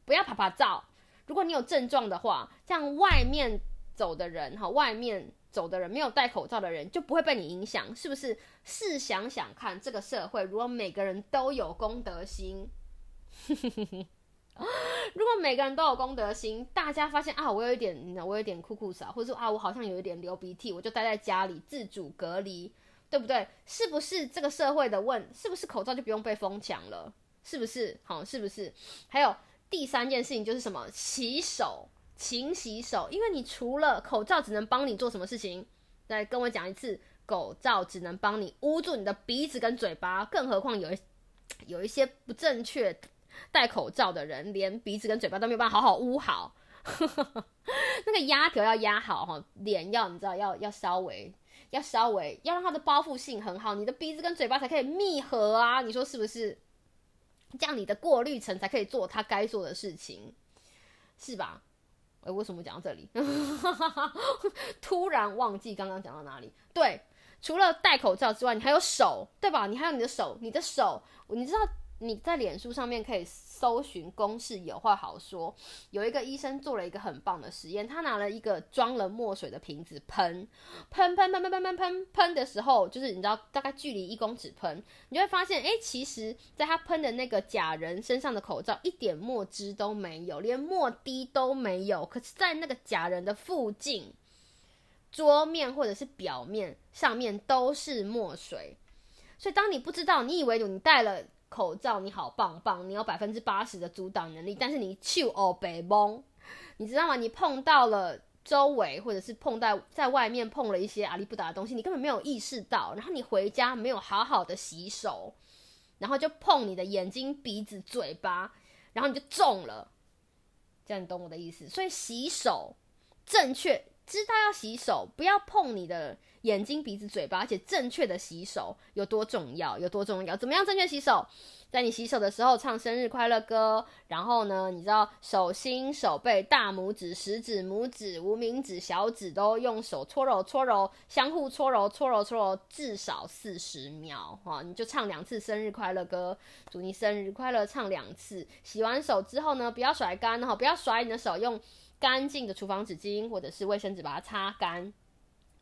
A: 不要拍拍照。如果你有症状的话，像外面走的人哈，外面走的人没有戴口罩的人就不会被你影响，是不是？试想想看，这个社会如果每个人都有公德心。如果每个人都有公德心，大家发现啊，我有一点，我有点酷酷傻，或者说啊，我好像有一点流鼻涕，我就待在家里自主隔离，对不对？是不是这个社会的问？是不是口罩就不用被封抢了？是不是？好，是不是？还有第三件事情就是什么？洗手，勤洗手，因为你除了口罩只能帮你做什么事情？来跟我讲一次，口罩只能帮你捂住你的鼻子跟嘴巴，更何况有一有一些不正确。戴口罩的人连鼻子跟嘴巴都没有办法好好捂好，那个压条要压好哈，脸要你知道要要稍微要稍微要让它的包覆性很好，你的鼻子跟嘴巴才可以密合啊，你说是不是？这样你的过滤层才可以做它该做的事情，是吧？哎，为什么讲到这里？突然忘记刚刚讲到哪里？对，除了戴口罩之外，你还有手，对吧？你还有你的手，你的手，你知道。你在脸书上面可以搜寻公式有话好说。有一个医生做了一个很棒的实验，他拿了一个装了墨水的瓶子喷，喷喷喷喷喷喷喷喷的时候，就是你知道大概距离一公尺喷，你就会发现，哎，其实在他喷的那个假人身上的口罩一点墨汁都没有，连墨滴都没有。可是，在那个假人的附近，桌面或者是表面上面都是墨水。所以，当你不知道，你以为你戴了。口罩你好棒棒，你有百分之八十的阻挡能力，但是你去哦北蒙，你知道吗？你碰到了周围或者是碰到在外面碰了一些阿里不达的东西，你根本没有意识到，然后你回家没有好好的洗手，然后就碰你的眼睛、鼻子、嘴巴，然后你就中了。这样你懂我的意思？所以洗手正确，知道要洗手，不要碰你的。眼睛、鼻子、嘴巴，而且正确的洗手有多重要？有多重要？怎么样正确洗手？在你洗手的时候唱生日快乐歌，然后呢，你知道手心、手背、大拇指、食指、拇指、无名指、小指都用手搓揉、搓揉，相互搓揉、搓揉、搓揉，至少四十秒哈。你就唱两次生日快乐歌，祝你生日快乐，唱两次。洗完手之后呢，不要甩干哈，不要甩你的手，用干净的厨房纸巾或者是卫生纸把它擦干。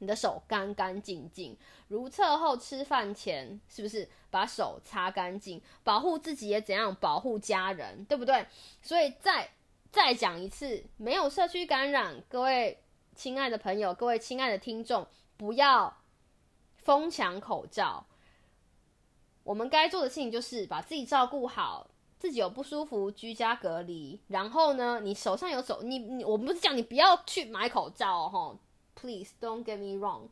A: 你的手干干净净，如厕后、吃饭前，是不是把手擦干净？保护自己也怎样保护家人，对不对？所以再再讲一次，没有社区感染，各位亲爱的朋友，各位亲爱的听众，不要疯抢口罩。我们该做的事情就是把自己照顾好，自己有不舒服居家隔离。然后呢，你手上有手，你你我不是讲你不要去买口罩哦，Please don't get me wrong。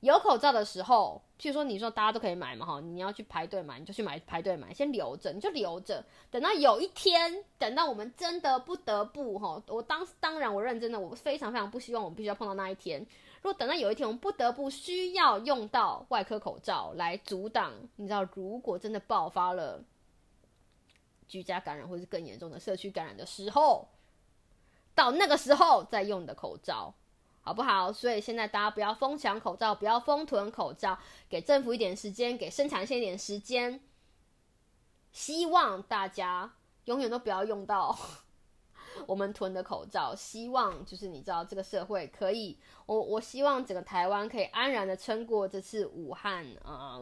A: 有口罩的时候，譬如说你说大家都可以买嘛哈，你要去排队买，你就去买排队买，先留着，你就留着，等到有一天，等到我们真的不得不哈，我当当然我认真的，我非常非常不希望我们必须要碰到那一天。如果等到有一天我们不得不需要用到外科口罩来阻挡，你知道，如果真的爆发了居家感染或是更严重的社区感染的时候，到那个时候再用的口罩。好不好？所以现在大家不要疯抢口罩，不要疯囤口罩，给政府一点时间，给生产线一点时间。希望大家永远都不要用到 我们囤的口罩。希望就是你知道，这个社会可以，我我希望整个台湾可以安然的撑过这次武汉啊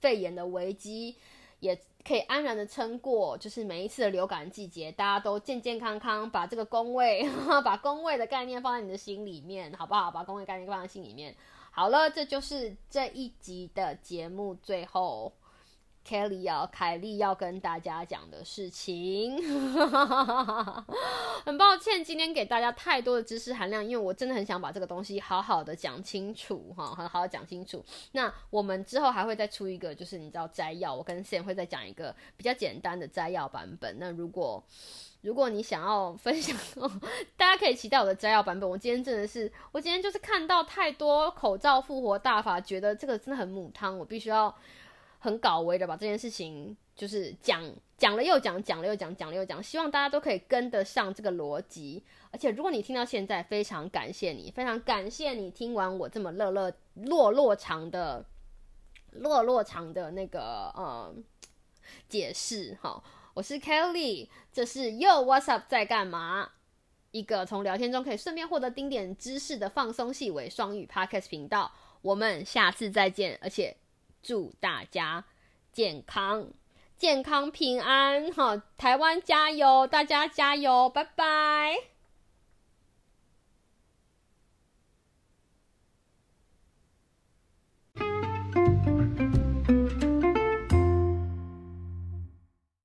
A: 肺炎的危机。也可以安然的撑过，就是每一次的流感季节，大家都健健康康，把这个工位，把工位的概念放在你的心里面，好不好？把工位概念放在心里面。好了，这就是这一集的节目最后。Kelly 要凯莉要跟大家讲的事情，很抱歉今天给大家太多的知识含量，因为我真的很想把这个东西好好的讲清楚哈，好好讲清楚。那我们之后还会再出一个，就是你知道摘要，我跟 Sam 会再讲一个比较简单的摘要版本。那如果如果你想要分享，大家可以期待我的摘要版本。我今天真的是，我今天就是看到太多口罩复活大法，觉得这个真的很母汤，我必须要。很搞维的把这件事情就是讲讲了又讲，讲了又讲，讲了又讲，希望大家都可以跟得上这个逻辑。而且如果你听到现在，非常感谢你，非常感谢你听完我这么乐乐落落长的落落长的那个呃解释哈。我是 Kelly，这是 Yo What's Up 在干嘛？一个从聊天中可以顺便获得丁点知识的放松细微双语 Podcast 频道。我们下次再见，而且。祝大家健康、健康平安！好，台湾加油，大家加油，拜拜。